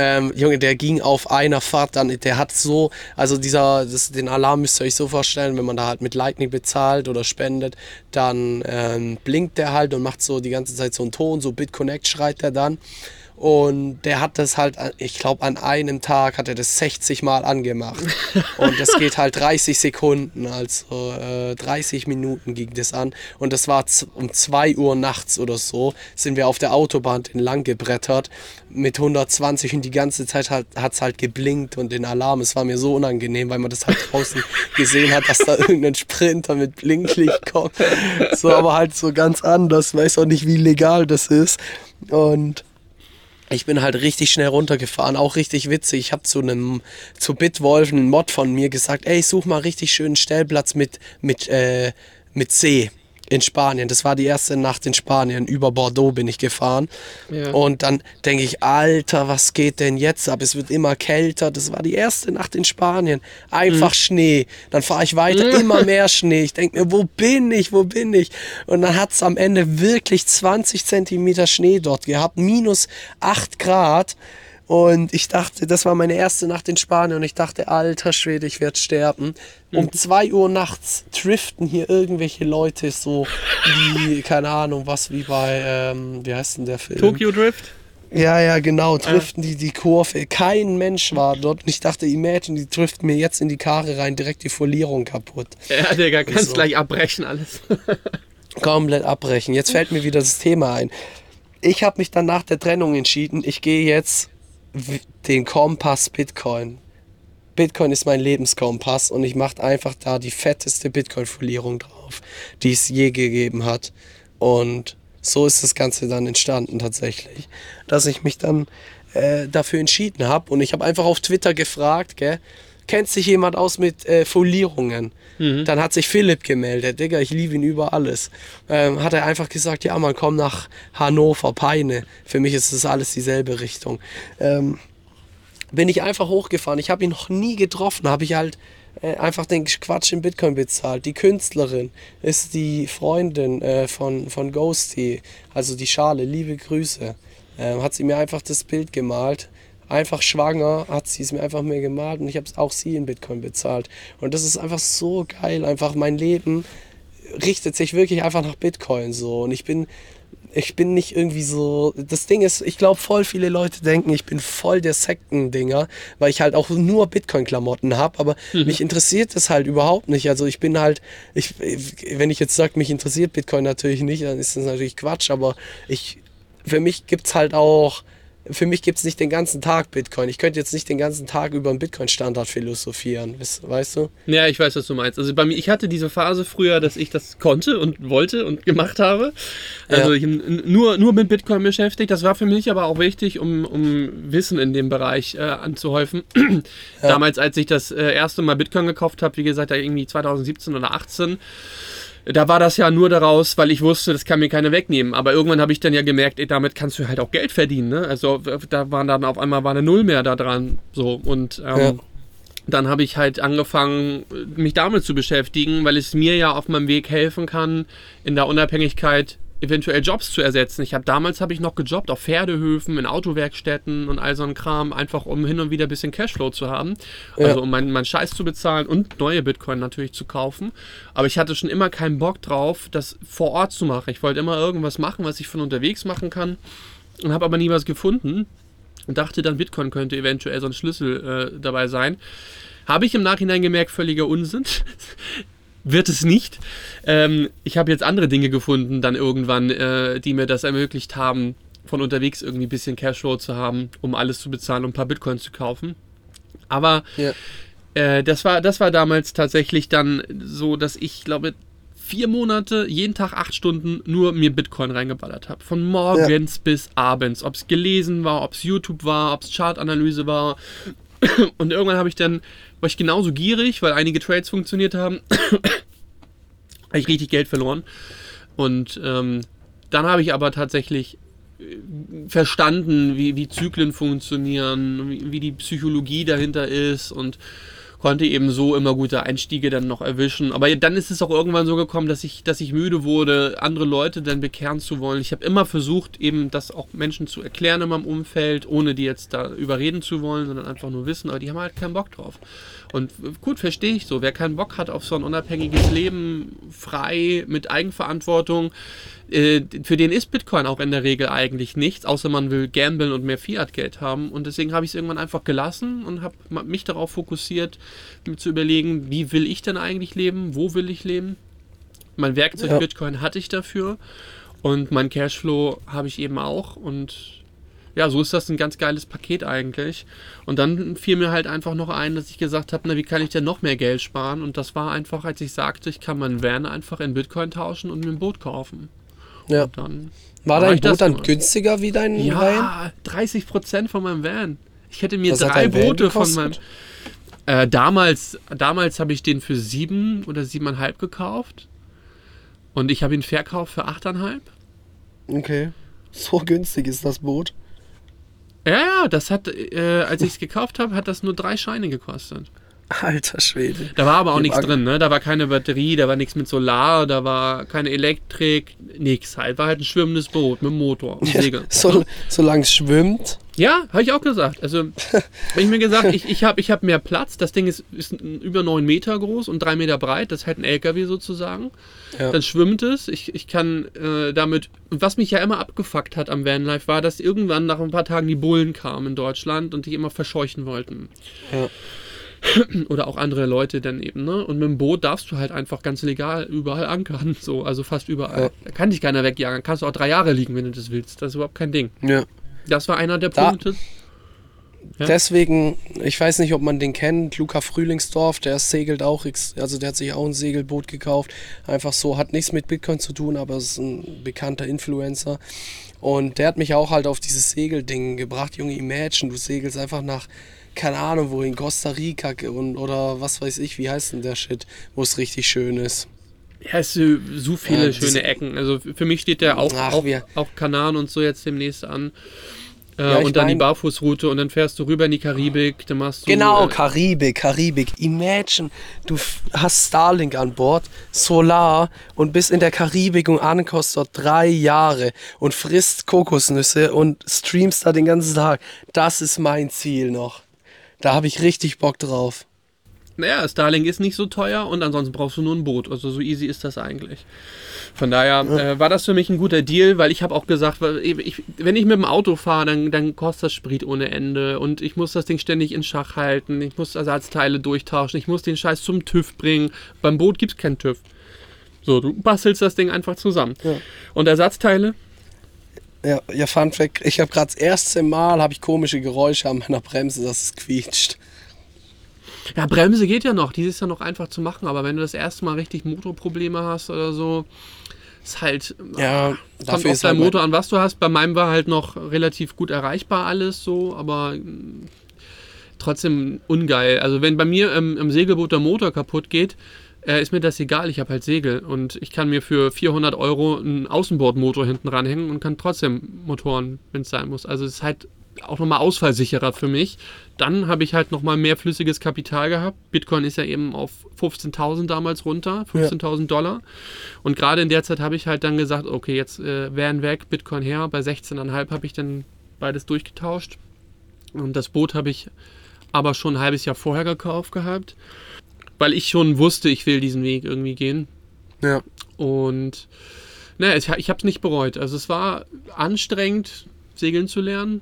Ähm, Junge, der ging auf einer Fahrt dann, der hat so, also dieser, das, den Alarm müsst ihr euch so vorstellen, wenn man da halt mit Lightning bezahlt oder spendet, dann ähm, blinkt der halt und macht so die ganze Zeit so einen Ton, so BitConnect schreit er dann. Und der hat das halt, ich glaube, an einem Tag hat er das 60 Mal angemacht. Und das geht halt 30 Sekunden, also äh, 30 Minuten ging das an. Und das war um 2 Uhr nachts oder so, sind wir auf der Autobahn entlang gebrettert mit 120 und die ganze Zeit hat es halt geblinkt und den Alarm. Es war mir so unangenehm, weil man das halt draußen gesehen hat, dass da irgendein Sprinter mit Blinklicht kommt. So, aber halt so ganz anders. Weiß auch nicht, wie legal das ist. Und ich bin halt richtig schnell runtergefahren, auch richtig witzig. Ich habe zu einem, zu Bitwolf, einen Mod von mir gesagt, ey, such mal richtig schönen Stellplatz mit, mit, äh, mit See in Spanien. Das war die erste Nacht in Spanien. Über Bordeaux bin ich gefahren. Ja. Und dann denke ich, Alter, was geht denn jetzt ab? Es wird immer kälter. Das war die erste Nacht in Spanien. Einfach Schnee. Dann fahre ich weiter, immer mehr Schnee. Ich denke mir, wo bin ich? Wo bin ich? Und dann hat es am Ende wirklich 20 Zentimeter Schnee dort gehabt. Minus 8 Grad. Und ich dachte, das war meine erste Nacht in Spanien und ich dachte, alter Schwede, ich werde sterben. Um 2 Uhr nachts driften hier irgendwelche Leute so wie, keine Ahnung, was wie bei, ähm, wie heißt denn der Film? Tokyo Drift? Ja, ja, genau, driften die die Kurve. Kein Mensch war dort und ich dachte, imagine, die driften mir jetzt in die Karre rein, direkt die Folierung kaputt. Ja, Digga, kannst So. gleich abbrechen alles. Komplett abbrechen. Jetzt fällt mir wieder das Thema ein. Ich habe mich dann nach der Trennung entschieden, ich gehe jetzt den Kompass Bitcoin. Bitcoin ist mein Lebenskompass und ich mache einfach da die fetteste Bitcoin-Folierung drauf, die es je gegeben hat. Und so ist das Ganze dann entstanden tatsächlich, dass ich mich dann äh, dafür entschieden habe und ich habe einfach auf Twitter gefragt, gell, kennt sich jemand aus mit äh, Folierungen? Dann hat sich Philipp gemeldet, Digga, ich liebe ihn über alles. Ähm, hat er einfach gesagt, ja man, komm nach Hannover, Peine. Für mich ist das alles dieselbe Richtung. Ähm, bin ich einfach hochgefahren. Ich habe ihn noch nie getroffen. Habe ich halt äh, einfach den Quatsch in Bitcoin bezahlt. Die Künstlerin ist die Freundin äh, von, von Ghosty, also die Schale. Liebe Grüße. Ähm, hat sie mir einfach das Bild gemalt. Einfach schwanger hat sie es mir einfach mir gemalt und ich habe auch sie in Bitcoin bezahlt. Und das ist einfach so geil. Einfach mein Leben richtet sich wirklich einfach nach Bitcoin so. Und ich bin, ich bin nicht irgendwie so. Das Ding ist, ich glaube, voll viele Leute denken, ich bin voll der Sektendinger, weil ich halt auch nur Bitcoin-Klamotten habe. Aber mich interessiert das halt überhaupt nicht. Also ich bin halt, ich, wenn ich jetzt sage, mich interessiert Bitcoin natürlich nicht, dann ist das natürlich Quatsch. Aber ich, für mich gibt es halt auch. Für mich gibt es nicht den ganzen Tag Bitcoin. Ich könnte jetzt nicht den ganzen Tag über einen Bitcoin-Standard philosophieren, weißt- du? Ja, ich weiß, was du meinst. Also bei mir, ich hatte diese Phase früher, dass ich das konnte und wollte und gemacht habe. Also Ja. nur, nur mit Bitcoin beschäftigt. Das war für mich aber auch wichtig, um, um Wissen in dem Bereich äh, anzuhäufen. Damals, als ich das äh, erste Mal Bitcoin gekauft habe, wie gesagt, da irgendwie 2017 oder 18, da war das ja nur daraus, weil ich wusste, das kann mir keiner wegnehmen. Aber irgendwann habe ich dann ja gemerkt, ey, damit kannst du halt auch Geld verdienen. Ne? Also da waren dann auf einmal war eine Null mehr da dran. So und ähm, ja. dann habe ich halt angefangen, mich damit zu beschäftigen, weil es mir ja auf meinem Weg helfen kann, in der Unabhängigkeit eventuell Jobs zu ersetzen. Ich habe damals habe ich noch gejobbt auf Pferdehöfen, in Autowerkstätten und all so ein Kram, einfach um hin und wieder ein bisschen Cashflow zu haben. Ja. Also um meinen mein Scheiß zu bezahlen und neue Bitcoin natürlich zu kaufen. Aber ich hatte schon immer keinen Bock drauf, das vor Ort zu machen. Ich wollte immer irgendwas machen, was ich von unterwegs machen kann und habe aber nie was gefunden und dachte dann, Bitcoin könnte eventuell so ein Schlüssel äh, dabei sein. Habe ich im Nachhinein gemerkt, völliger Unsinn wird es nicht. Ähm, ich habe jetzt andere Dinge gefunden, dann irgendwann, äh, die mir das ermöglicht haben, von unterwegs irgendwie ein bisschen Cashflow zu haben, um alles zu bezahlen, um ein paar Bitcoins zu kaufen. Aber ja. äh, das, war, das war damals tatsächlich dann so, dass ich glaube, vier Monate, jeden Tag acht Stunden nur mir Bitcoin reingeballert habe. Von morgens ja. bis abends. Ob es gelesen war, ob es YouTube war, ob es Chartanalyse war. Und irgendwann habe ich dann war ich genauso gierig, weil einige Trades funktioniert haben. habe ich richtig Geld verloren. Und ähm, dann habe ich aber tatsächlich äh, verstanden, wie, wie Zyklen funktionieren, wie, wie die Psychologie dahinter ist und konnte eben so immer gute Einstiege dann noch erwischen. Aber dann ist es auch irgendwann so gekommen, dass ich, dass ich müde wurde, andere Leute dann bekehren zu wollen. Ich habe immer versucht, eben das auch Menschen zu erklären in meinem Umfeld, ohne die jetzt da überreden zu wollen, sondern einfach nur wissen, aber die haben halt keinen Bock drauf. Und gut, verstehe ich so. Wer keinen Bock hat auf so ein unabhängiges Leben, frei, mit Eigenverantwortung, äh, für den ist Bitcoin auch in der Regel eigentlich nichts, außer man will gambeln und mehr Fiat-Geld haben. Und deswegen habe ich es irgendwann einfach gelassen und habe mich darauf fokussiert, mir zu überlegen, wie will ich denn eigentlich leben, wo will ich leben. Mein Werkzeug ja. Bitcoin hatte ich dafür und mein Cashflow habe ich eben auch und ja, so ist das ein ganz geiles Paket eigentlich. Und dann fiel mir halt einfach noch ein, dass ich gesagt habe, na, wie kann ich denn noch mehr Geld sparen? Und das war einfach, als ich sagte, ich kann meinen Van einfach in Bitcoin tauschen und mir ein Boot kaufen. Ja. dann war dein Boot dann günstiger wie dein ja, Van? Ja, 30 Prozent von meinem Van. Ich hätte mir Was drei Boote von meinem. Äh, damals damals habe ich den für sieben oder siebeneinhalb gekauft. Und ich habe ihn verkauft für achteinhalb. Okay. So günstig ist das Boot. Ja, ja, das hat, äh, als ich es gekauft habe, hat das nur drei Scheine gekostet. Alter Schwede. Da war aber auch nichts drin, ne? Da war keine Batterie, da war nichts mit Solar, da war keine Elektrik, nichts halt. War halt ein schwimmendes Boot mit Motor und Segel. so, solange es schwimmt. Ja, habe ich auch gesagt. Also, habe ich mir gesagt, ich, ich habe ich hab mehr Platz. Das Ding ist, ist über 9 Meter groß und 3 Meter breit. Das ist halt ein LKW sozusagen. Ja. Dann schwimmt es. Ich, ich kann äh, damit. Was mich ja immer abgefuckt hat am Vanlife, war, dass irgendwann nach ein paar Tagen die Bullen kamen in Deutschland und die immer verscheuchen wollten. Ja. oder auch andere Leute dann eben, ne? Und mit dem Boot darfst du halt einfach ganz legal überall ankern, so, also fast überall. Ja. Da kann dich keiner wegjagen, kannst du auch drei Jahre liegen, wenn du das willst. Das ist überhaupt kein Ding. Ja. Das war einer der Punkte. Ja. Deswegen, ich weiß nicht, ob man den kennt, Luca Frühlingsdorf, der segelt auch, also der hat sich auch ein Segelboot gekauft. Einfach so, hat nichts mit Bitcoin zu tun, aber ist ein bekannter Influencer. Und der hat mich auch halt auf dieses Segelding gebracht. Junge, imagine, du segelst einfach nach keine Ahnung wohin, Costa Rica und, oder was weiß ich, wie heißt denn der Shit, wo es richtig schön ist. Ja, es sind so viele ja, schöne Ecken. Also für mich steht der auch, Ach, auch, auch Kanaren und so jetzt demnächst an. Äh, ja, und dann mein, die Barfußroute und dann fährst du rüber in die Karibik, dann machst du. Genau, äh, Karibik, Karibik. Imagine, du hast Starlink an Bord, Solar und bist in der Karibik und ankommst dort drei Jahre und frisst Kokosnüsse und streamst da den ganzen Tag. Das ist mein Ziel noch. Da habe ich richtig Bock drauf. Naja, Starlink ist nicht so teuer und ansonsten brauchst du nur ein Boot. Also so easy ist das eigentlich. Von daher äh, war das für mich ein guter Deal, weil ich habe auch gesagt, ich, wenn ich mit dem Auto fahre, dann, dann kostet das Sprit ohne Ende und ich muss das Ding ständig in Schach halten, ich muss Ersatzteile durchtauschen, ich muss den Scheiß zum TÜV bringen. Beim Boot gibt es keinen TÜV. So, du bastelst das Ding einfach zusammen. Ja. Und Ersatzteile, ja, ja, Fun Fact, ich habe gerade das erste Mal habe ich komische Geräusche an meiner Bremse, dass es quietscht. Ja, Bremse geht ja noch, die ist ja noch einfach zu machen, aber wenn du das erste Mal richtig Motorprobleme hast oder so, ist halt ja, kommt auf dein halt Motor an, was du hast. Bei meinem war halt noch relativ gut erreichbar alles so, aber mm, trotzdem ungeil. Also wenn bei mir im, im Segelboot der Motor kaputt geht, äh, ist mir das egal, ich habe halt Segel und ich kann mir für 400 Euro einen Außenbordmotor hinten ranhängen und kann trotzdem Motoren, wenn es sein muss. Also es ist halt auch nochmal ausfallsicherer für mich. Dann habe ich halt nochmal mehr flüssiges Kapital gehabt. Bitcoin ist ja eben auf 15.000 damals runter, 15.000 ja. Dollar. Und gerade in der Zeit habe ich halt dann gesagt, okay, jetzt äh, wären weg, Bitcoin her. Bei 16,5 habe ich dann beides durchgetauscht. Und das Boot habe ich aber schon ein halbes Jahr vorher gekauft gehabt, weil ich schon wusste, ich will diesen Weg irgendwie gehen. Ja. Und naja, ich, ich habe es nicht bereut. Also es war anstrengend, segeln zu lernen.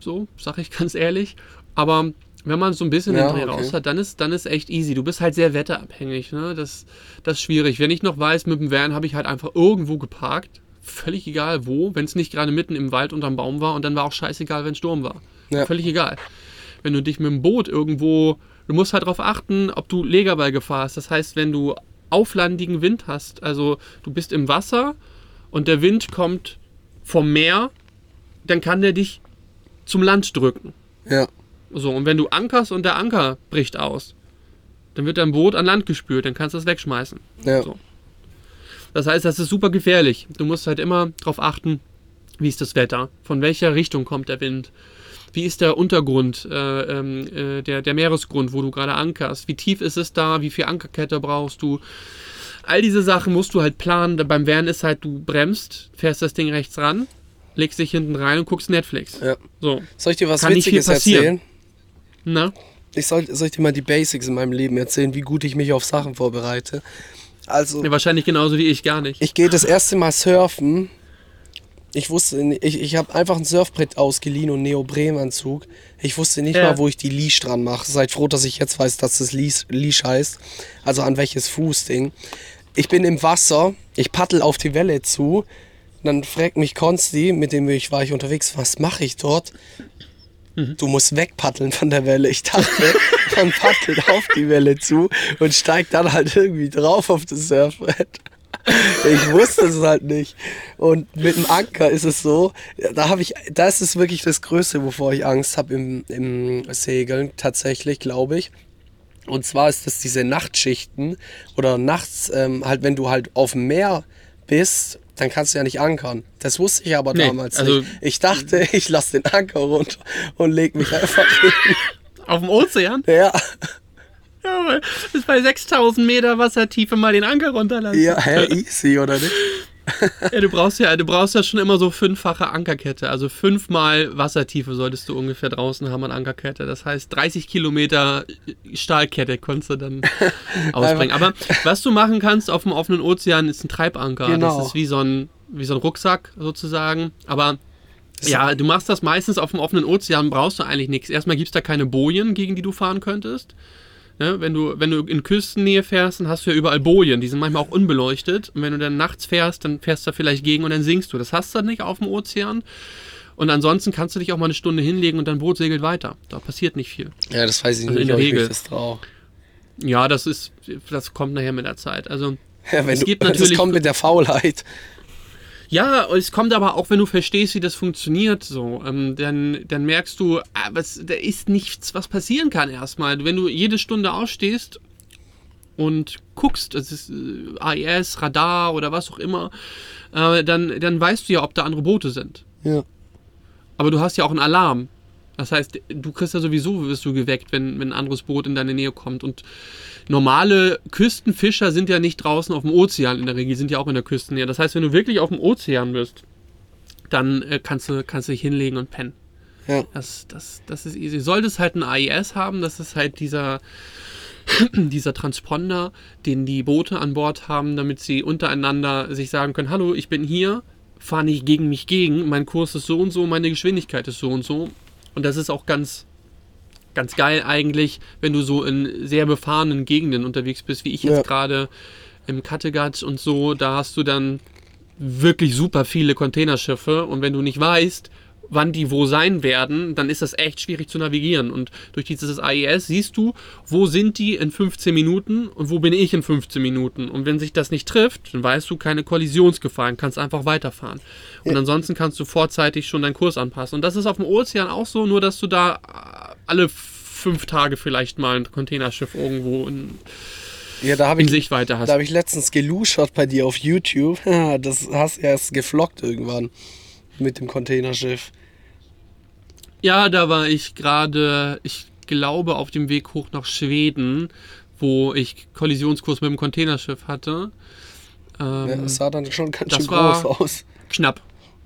So, sage ich ganz ehrlich. Aber wenn man so ein bisschen ja, den Dreh okay. raus hat, dann ist, dann ist echt easy. Du bist halt sehr wetterabhängig. Ne? Das, das ist schwierig. Wenn ich noch weiß, mit dem Van habe ich halt einfach irgendwo geparkt. Völlig egal wo, wenn es nicht gerade mitten im Wald unterm Baum war und dann war auch scheißegal, wenn Sturm war. Ja. Völlig egal wenn du dich mit dem Boot irgendwo, du musst halt darauf achten, ob du Legerballgefahr hast. Das heißt, wenn du auflandigen Wind hast, also du bist im Wasser und der Wind kommt vom Meer, dann kann der dich zum Land drücken. Ja. So, und wenn du ankerst und der Anker bricht aus, dann wird dein Boot an Land gespült, dann kannst du es wegschmeißen. Ja. So. Das heißt, das ist super gefährlich. Du musst halt immer darauf achten, wie ist das Wetter, von welcher Richtung kommt der Wind, wie ist der Untergrund, äh, ähm, äh, der, der Meeresgrund, wo du gerade ankerst? Wie tief ist es da? Wie viel Ankerkette brauchst du? All diese Sachen musst du halt planen. Beim Werden ist halt, du bremst, fährst das Ding rechts ran, legst dich hinten rein und guckst Netflix. Ja. So. Soll ich dir was Kann Witziges erzählen? Na? Ich soll, soll ich dir mal die Basics in meinem Leben erzählen, wie gut ich mich auf Sachen vorbereite? Also, ja, wahrscheinlich genauso wie ich, gar nicht. Ich gehe das erste Mal surfen ich wusste, ich, ich habe einfach ein Surfbrett ausgeliehen und Neoprenanzug. Ich wusste nicht ja. mal, wo ich die Leash dran mache. Seid froh, dass ich jetzt weiß, dass das Leash, Leash heißt. Also an welches Fußding. Ich bin im Wasser, ich paddel auf die Welle zu. Dann fragt mich Konsti, mit dem ich war ich unterwegs, was mache ich dort? Mhm. Du musst wegpaddeln von der Welle. Ich dachte, man paddelt auf die Welle zu und steigt dann halt irgendwie drauf auf das Surfbrett ich wusste es halt nicht. Und mit dem Anker ist es so, da habe ich, das ist wirklich das Größte, wovor ich Angst habe im, im Segeln, tatsächlich, glaube ich. Und zwar ist das diese Nachtschichten oder nachts, ähm, halt, wenn du halt auf dem Meer bist, dann kannst du ja nicht ankern. Das wusste ich aber nee, damals also nicht. Ich dachte, ich lasse den Anker runter und leg mich einfach hin. Auf dem Ozean? Ja. Ja, ist bei 6000 Meter Wassertiefe mal den Anker runterlassen. Ja, hä, easy, oder nicht? ja, du brauchst ja, du brauchst ja schon immer so fünffache Ankerkette. Also fünfmal Wassertiefe solltest du ungefähr draußen haben an Ankerkette. Das heißt, 30 Kilometer Stahlkette konntest du dann ausbringen. Aber was du machen kannst auf dem offenen Ozean ist ein Treibanker. Genau. Das ist wie so ein, wie so ein Rucksack sozusagen. Aber ja, du machst das meistens auf dem offenen Ozean, brauchst du eigentlich nichts. Erstmal gibt es da keine Bojen, gegen die du fahren könntest. Ne, wenn, du, wenn du in Küstennähe fährst, dann hast du ja überall Bojen, die sind manchmal auch unbeleuchtet. Und wenn du dann nachts fährst, dann fährst du da vielleicht gegen und dann sinkst du. Das hast du dann nicht auf dem Ozean. Und ansonsten kannst du dich auch mal eine Stunde hinlegen und dein Boot segelt weiter. Da passiert nicht viel. Ja, das weiß ich also nicht, in der Regel. das trau. Ja, das ist, das kommt nachher mit der Zeit. Also ja, es du, gibt natürlich. Das kommt mit der Faulheit. Ja, es kommt aber auch, wenn du verstehst, wie das funktioniert, so, ähm, dann, dann merkst du, ah, was, da ist nichts, was passieren kann erstmal. Wenn du jede Stunde ausstehst und guckst, das ist äh, AIS, Radar oder was auch immer, äh, dann, dann weißt du ja, ob da andere Boote sind. Ja. Aber du hast ja auch einen Alarm. Das heißt, du kriegst ja sowieso, wirst du geweckt, wenn, wenn ein anderes Boot in deine Nähe kommt. Und normale Küstenfischer sind ja nicht draußen auf dem Ozean in der Regel, sind ja auch in der Küstennähe. Das heißt, wenn du wirklich auf dem Ozean bist, dann äh, kannst, du, kannst du dich hinlegen und pennen. Ja. Das, das, das ist easy. Solltest halt ein AIS haben, das ist halt dieser, dieser Transponder, den die Boote an Bord haben, damit sie untereinander sich sagen können, hallo, ich bin hier, fahr nicht gegen mich gegen, mein Kurs ist so und so, meine Geschwindigkeit ist so und so und das ist auch ganz, ganz geil eigentlich, wenn du so in sehr befahrenen Gegenden unterwegs bist, wie ich jetzt ja. gerade im Kattegat und so. Da hast du dann wirklich super viele Containerschiffe und wenn du nicht weißt, wann die wo sein werden, dann ist das echt schwierig zu navigieren. Und durch dieses AES siehst du, wo sind die in 15 Minuten und wo bin ich in 15 Minuten. Und wenn sich das nicht trifft, dann weißt du keine Kollisionsgefahr und kannst einfach weiterfahren. Und ja. ansonsten kannst du vorzeitig schon deinen Kurs anpassen. Und das ist auf dem Ozean auch so, nur dass du da alle fünf Tage vielleicht mal ein Containerschiff irgendwo in Ja, da habe ich, Sichtweite hast. da hab ich letztens geluschert bei dir auf YouTube. Das hast du erst geflockt irgendwann mit dem Containerschiff. Ja, da war ich gerade, ich glaube, auf dem Weg hoch nach Schweden, wo ich Kollisionskurs mit dem Containerschiff hatte. Ähm, Ja, das sah dann schon ganz das schön war- groß aus. knapp.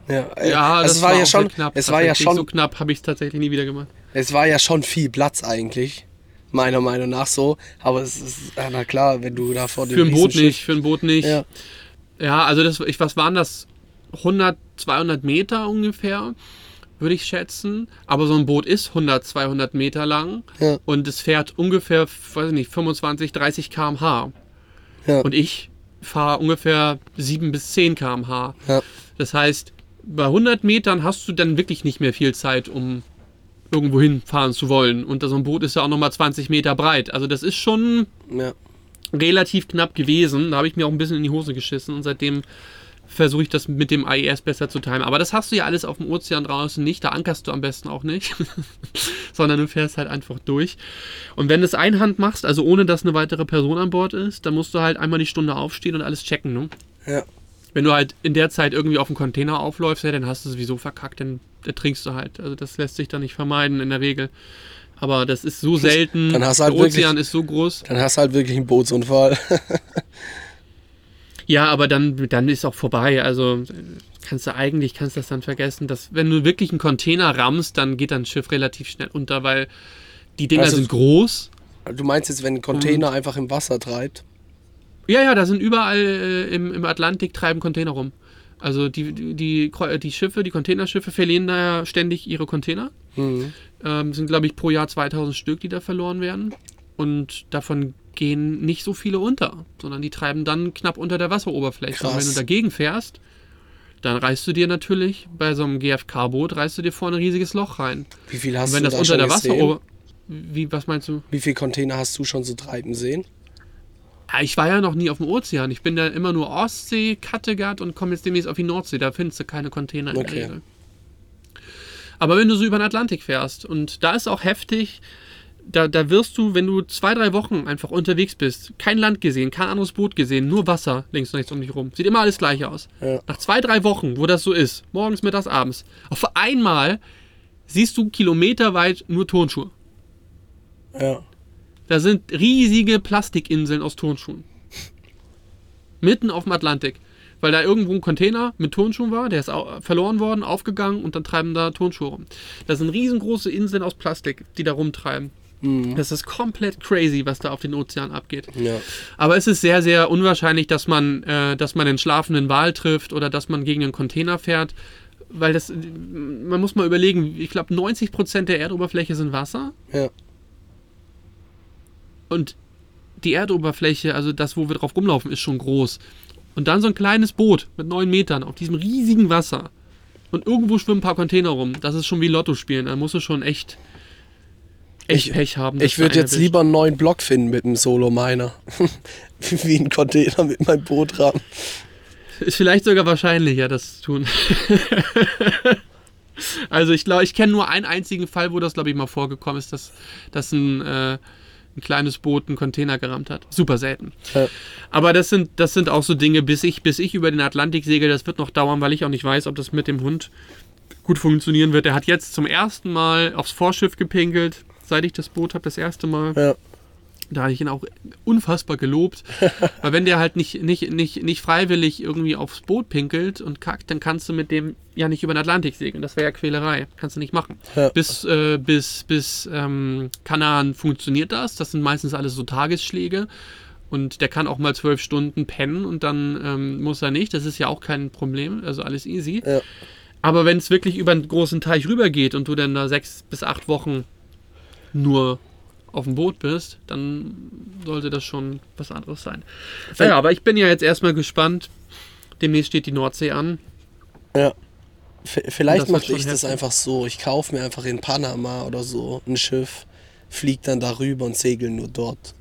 Ja, äh, Ja, also das es war, ja schon, knapp. es war ja schon, So knapp habe ich es tatsächlich nie wieder gemacht. es war ja schon viel Platz eigentlich, meiner Meinung nach so. Aber es ist, na klar, wenn du da vor dem Für ein Boot nicht, für ein Boot nicht. Ja, Ja, also das, ich, was waren das? 100, 200 Meter ungefähr, würde ich schätzen. Aber so ein Boot ist 100, 200 Meter lang Ja. und es fährt ungefähr, weiß ich nicht, 25, 30 km/h. ja, Und ich fahre ungefähr 7 bis 10 km/h. ja. Das heißt, bei 100 Metern hast du dann wirklich nicht mehr viel Zeit, um irgendwo hinfahren zu wollen. Und so ein Boot ist ja auch nochmal 20 Meter breit. Also das ist schon relativ knapp gewesen. Da habe ich mir auch ein bisschen in die Hose geschissen und seitdem versuche ich das mit dem AES besser zu timen. Aber das hast du ja alles auf dem Ozean draußen nicht. Da ankerst du am besten auch nicht, sondern du fährst halt einfach durch. Und wenn du es einhand machst, also ohne dass eine weitere Person an Bord ist, dann musst du halt einmal die Stunde aufstehen und alles checken. Ne? ja. Wenn du halt in der Zeit irgendwie auf den Container aufläufst, ja, dann hast du sowieso verkackt, dann ertrinkst du halt. Also das lässt sich dann nicht vermeiden in der Regel. Aber das ist so selten. Dann hast du halt der Ozean wirklich- ist so groß. Dann hast du halt wirklich einen Bootsunfall. Ja, aber dann, dann ist auch vorbei. Also äh, kannst du eigentlich, kannst das dann vergessen, dass wenn du wirklich einen Container rammst, dann geht dein Schiff relativ schnell unter, weil die Dinger Also- sind groß. Du meinst jetzt, wenn ein Container einfach im Wasser treibt? Ja, ja, da sind überall äh, im, im Atlantik treiben Container rum. Also die, die, die, Kreu- die Schiffe, die Containerschiffe verlieren da ja ständig ihre Container. Mhm. Ähm, sind, glaube ich, pro Jahr 2000 Stück, die da verloren werden. Und davon gehen nicht so viele unter, sondern die treiben dann knapp unter der Wasseroberfläche. Und Krass. wenn du dagegen fährst, dann reißt du dir natürlich bei so einem GFK-Boot, reißt du dir vorne ein riesiges Loch rein. Wie viel hast Und wenn du das da unter schon der? Wasseroberfläche. Wie, was meinst du? Wie viele Container hast du schon so treiben sehen? Ich war ja noch nie auf dem Ozean. Ich bin da immer nur Ostsee, Kattegat und komme jetzt demnächst auf die Nordsee. Da findest du keine Container in Okay. der Regel. Aber wenn du so über den Atlantik fährst, und da ist auch heftig, da, da wirst du, wenn du zwei, drei Wochen einfach unterwegs bist, kein Land gesehen, kein anderes Boot gesehen, nur Wasser links und rechts um dich rum. Sieht immer alles gleich aus. Ja. Nach zwei, drei Wochen, wo das so ist, morgens, mittags, abends, auf einmal siehst du kilometerweit nur Turnschuhe. Ja. Da sind riesige Plastikinseln aus Turnschuhen. Mitten auf dem Atlantik. Weil da irgendwo ein Container mit Turnschuhen war, der ist verloren worden, aufgegangen und dann treiben da Turnschuhe rum. Das sind riesengroße Inseln aus Plastik, die da rumtreiben. Das ist komplett crazy, was da auf den Ozean abgeht. Ja. Aber es ist sehr, sehr unwahrscheinlich, dass man, äh, dass man den schlafenden Wal trifft oder dass man gegen einen Container fährt. Weil das, man muss mal überlegen, ich glaube 90% der Erdoberfläche sind Wasser. Ja. Und die Erdoberfläche, also das, wo wir drauf rumlaufen, ist schon groß. Und dann so ein kleines Boot mit neun Metern auf diesem riesigen Wasser. Und irgendwo schwimmen ein paar Container rum. Das ist schon wie Lotto spielen. Da musst du schon echt, echt Ich- Pech haben. Ich würde jetzt erwischt. lieber einen neuen Block finden mit einem Solo-Miner. Wie ein Container mit meinem Bootrahmen. Ist vielleicht sogar wahrscheinlicher, das zu tun. also ich glaube, ich kenne nur einen einzigen Fall, wo das, glaube ich, mal vorgekommen ist, dass, dass ein, äh, ein kleines Boot einen Container gerammt hat. Super selten. Ja. Aber das sind, das sind auch so Dinge, bis ich, bis ich über den Atlantik segel, das wird noch dauern, weil ich auch nicht weiß, ob das mit dem Hund gut funktionieren wird. Er hat jetzt zum ersten Mal aufs Vorschiff gepinkelt, seit ich das Boot habe, das erste Mal. Ja. Da habe ich ihn auch unfassbar gelobt. Weil wenn der halt nicht, nicht, nicht, nicht freiwillig irgendwie aufs Boot pinkelt und kackt, dann kannst du mit dem ja nicht über den Atlantik segeln. Das wäre ja Quälerei. Kannst du nicht machen. Ja. Bis, äh, bis, bis ähm, Kanaren funktioniert das. Das sind meistens alles so Tagesschläge. Und der kann auch mal zwölf Stunden pennen und dann ähm, muss er nicht. Das ist ja auch kein Problem. Also alles easy. Ja. Aber wenn es wirklich über einen großen Teich rübergeht und du dann da sechs bis acht Wochen nur auf dem Boot bist, dann sollte das schon was anderes sein. Naja, aber ich bin ja jetzt erstmal gespannt. Demnächst steht die Nordsee an. Ja. V vielleicht mache ich das einfach so. Ich kaufe mir einfach in Panama oder so ein Schiff, fliege dann darüber und segel nur dort.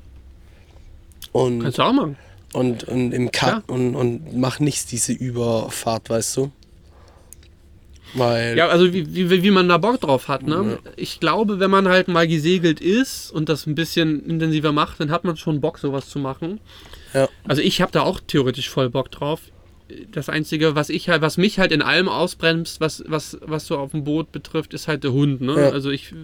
Und, Kannst du auch machen. und, und im Klar. Cut und, und mach nicht diese Überfahrt, weißt du? Weil Ja, also wie, wie, wie man da Bock drauf hat. Ne? Ich glaube, wenn man halt mal gesegelt ist und das ein bisschen intensiver macht, dann hat man schon Bock, sowas zu machen. Ja. Also ich habe da auch theoretisch voll Bock drauf. Das Einzige, was ich halt, was mich halt in allem ausbremst, was, was, was so auf dem Boot betrifft, ist halt der Hund. Ne? Ja. Also ich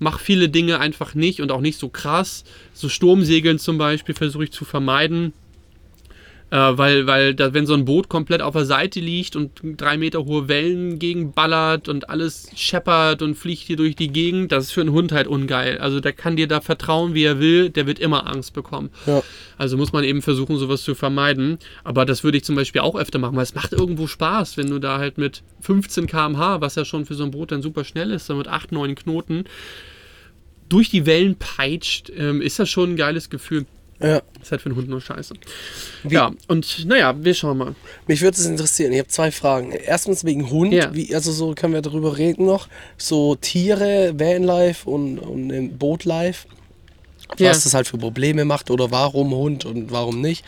mache viele Dinge einfach nicht und auch nicht so krass. So Sturmsegeln zum Beispiel versuche ich zu vermeiden. Äh, weil, weil da, wenn so ein Boot komplett auf der Seite liegt und drei Meter hohe Wellen gegenballert und alles scheppert und fliegt hier durch die Gegend, das ist für einen Hund halt ungeil. Also der kann dir da vertrauen, wie er will, der wird immer Angst bekommen. Ja. Also muss man eben versuchen, sowas zu vermeiden. Aber das würde ich zum Beispiel auch öfter machen, weil es macht irgendwo Spaß, wenn du da halt mit 15 km/h, was ja schon für so ein Boot dann super schnell ist, dann mit 8, 9 Knoten, durch die Wellen peitscht, ähm, ist das schon ein geiles Gefühl. Ja. Ist halt für einen Hund nur scheiße. Wie- Ja, und naja, wir schauen mal. Mich würde es interessieren. Ich habe zwei Fragen. Erstens wegen Hund. Ja. Wie, also so können wir darüber reden noch. So Tiere, Vanlife und, und im Bootlife. Was Ja. das halt für Probleme macht oder warum Hund und warum nicht.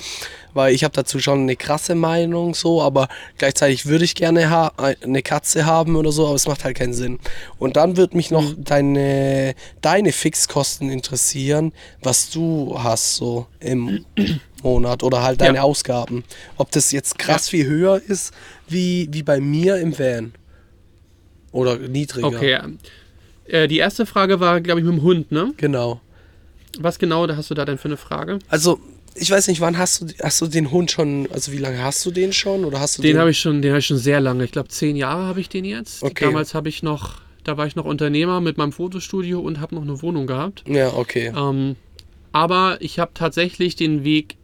Weil ich habe dazu schon eine krasse Meinung so, aber gleichzeitig würde ich gerne eine Katze haben oder so, aber es macht halt keinen Sinn. Und dann würde mich noch deine, deine Fixkosten interessieren, was du hast so im Monat oder halt deine Ja. Ausgaben. Ob das jetzt krass viel höher ist wie, wie bei mir im Van. Oder niedriger. Okay. Äh, die erste Frage war, glaube ich, mit dem Hund, ne? Genau. Was genau da hast du da denn für eine Frage? Also, ich weiß nicht, wann hast du, hast du den Hund schon, also wie lange hast du den schon? Oder hast du Den habe ich schon, den habe ich schon sehr lange. Ich glaube, zehn Jahre habe ich den jetzt. Okay. Damals habe ich noch, da war ich noch Unternehmer mit meinem Fotostudio und habe noch eine Wohnung gehabt. Ja, okay. Ähm, aber ich habe tatsächlich den Weg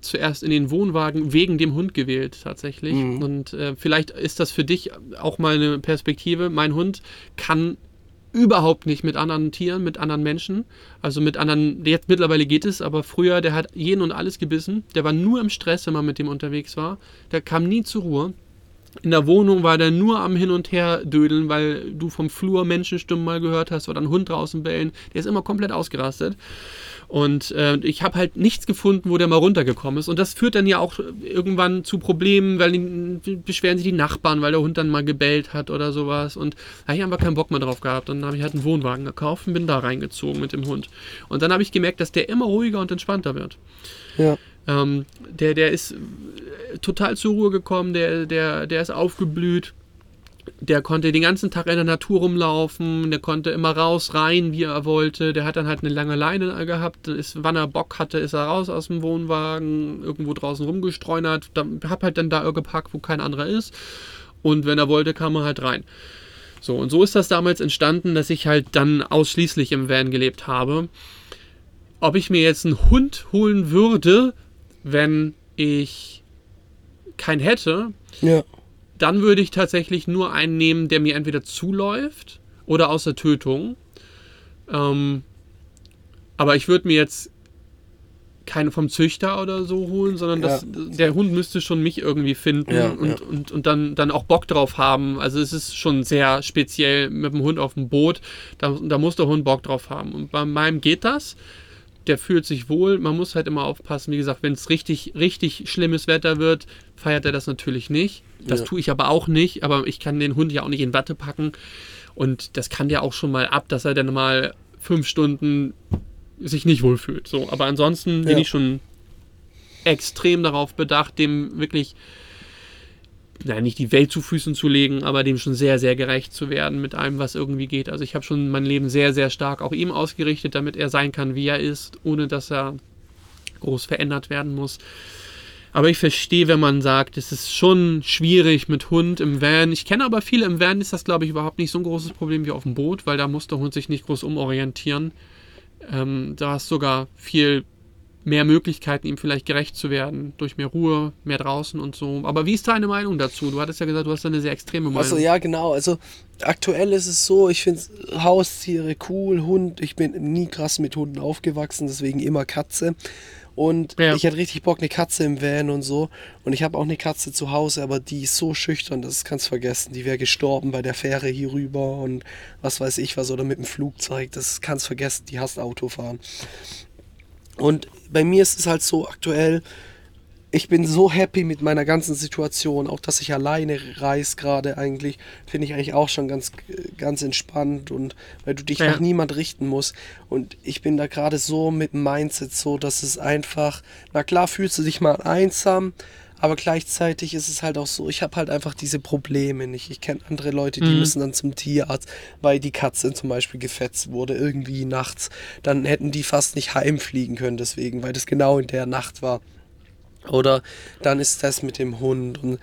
zuerst in den Wohnwagen wegen dem Hund gewählt, tatsächlich. Mhm. Und äh, vielleicht ist das für dich auch mal eine Perspektive. Mein Hund kann überhaupt nicht mit anderen Tieren, mit anderen Menschen. Also mit anderen, jetzt mittlerweile geht es, aber früher, der hat jeden und alles gebissen. Der war nur im Stress, wenn man mit dem unterwegs war. Der kam nie zur Ruhe. In der Wohnung war der nur am Hin und Her dödeln, weil du vom Flur Menschenstimmen mal gehört hast oder einen Hund draußen bellen. Der ist immer komplett ausgerastet. Und äh, ich habe halt nichts gefunden, wo der mal runtergekommen ist. Und das führt dann ja auch irgendwann zu Problemen, weil die, beschweren sich die Nachbarn, weil der Hund dann mal gebellt hat oder sowas. Und da habe ich einfach keinen Bock mehr drauf gehabt. Und dann habe ich halt einen Wohnwagen gekauft und bin da reingezogen mit dem Hund. Und dann habe ich gemerkt, dass der immer ruhiger und entspannter wird. Ja. Ähm, der, der ist äh, total zur Ruhe gekommen, der, der, der ist aufgeblüht. Der konnte den ganzen Tag in der Natur rumlaufen, der konnte immer raus, rein, wie er wollte. Der hat dann halt eine lange Leine gehabt, ist, wann er Bock hatte, ist er raus aus dem Wohnwagen, irgendwo draußen rumgestreunert. Da, hab halt dann da geparkt, wo kein anderer ist. Und wenn er wollte, kam er halt rein. So, und so ist das damals entstanden, dass ich halt dann ausschließlich im Van gelebt habe. Ob ich mir jetzt einen Hund holen würde, wenn ich keinen hätte, Ja. dann würde ich tatsächlich nur einen nehmen, der mir entweder zuläuft oder aus der Tötung. Ähm, aber ich würde mir jetzt keinen vom Züchter oder so holen, sondern das, der Hund müsste schon mich irgendwie finden Ja, und, ja. Und, und dann, dann auch Bock drauf haben. Also es ist schon sehr speziell mit dem Hund auf dem Boot. Da, da muss der Hund Bock drauf haben. Und bei meinem geht das. Der fühlt sich wohl. Man muss halt immer aufpassen. Wie gesagt, wenn es richtig, richtig schlimmes Wetter wird, feiert er das natürlich nicht. Das Ja. tue ich aber auch nicht. Aber ich kann den Hund ja auch nicht in Watte packen. Und das kann der auch schon mal ab, dass er dann mal fünf Stunden sich nicht wohlfühlt. So, aber ansonsten bin Ja. ich schon extrem darauf bedacht, dem wirklich, nein, nicht die Welt zu Füßen zu legen, aber dem schon sehr, sehr gerecht zu werden mit allem, was irgendwie geht. Also ich habe schon mein Leben sehr, sehr stark auch ihm ausgerichtet, damit er sein kann, wie er ist, ohne dass er groß verändert werden muss. Aber ich verstehe, wenn man sagt, es ist schon schwierig mit Hund im Van. Ich kenne aber viele im Van, ist das, glaube ich, überhaupt nicht so ein großes Problem wie auf dem Boot, weil da muss der Hund sich nicht groß umorientieren. Ähm, da hast sogar viel mehr Möglichkeiten, ihm vielleicht gerecht zu werden. Durch mehr Ruhe, mehr draußen und so. Aber wie ist deine Meinung dazu? Du hattest ja gesagt, du hast eine sehr extreme Meinung. Also ja, genau. Also aktuell ist es so, ich finde Haustiere cool, Hund. Ich bin nie krass mit Hunden aufgewachsen, deswegen immer Katze. Und Ja. ich hätte richtig Bock, eine Katze im Van und so. Und ich habe auch eine Katze zu Hause, aber die ist so schüchtern, das kannst du vergessen. Die wäre gestorben bei der Fähre hier rüber und was weiß ich was oder mit dem Flugzeug. Das kannst du vergessen, die hasst Autofahren. Und bei mir ist es halt so aktuell, ich bin so happy mit meiner ganzen Situation, auch dass ich alleine reise gerade eigentlich, finde ich eigentlich auch schon ganz, ganz entspannt und weil du dich ja. nach niemand richten musst. Und ich bin da gerade so mit dem Mindset so, dass es einfach, na klar fühlst du dich mal einsam, aber gleichzeitig ist es halt auch so, ich habe halt einfach diese Probleme nicht. Ich kenne andere Leute, die mhm. müssen dann zum Tierarzt, weil die Katze zum Beispiel gefetzt wurde, irgendwie nachts. Dann hätten die fast nicht heimfliegen können deswegen, weil das genau in der Nacht war. Oder dann ist das mit dem Hund und,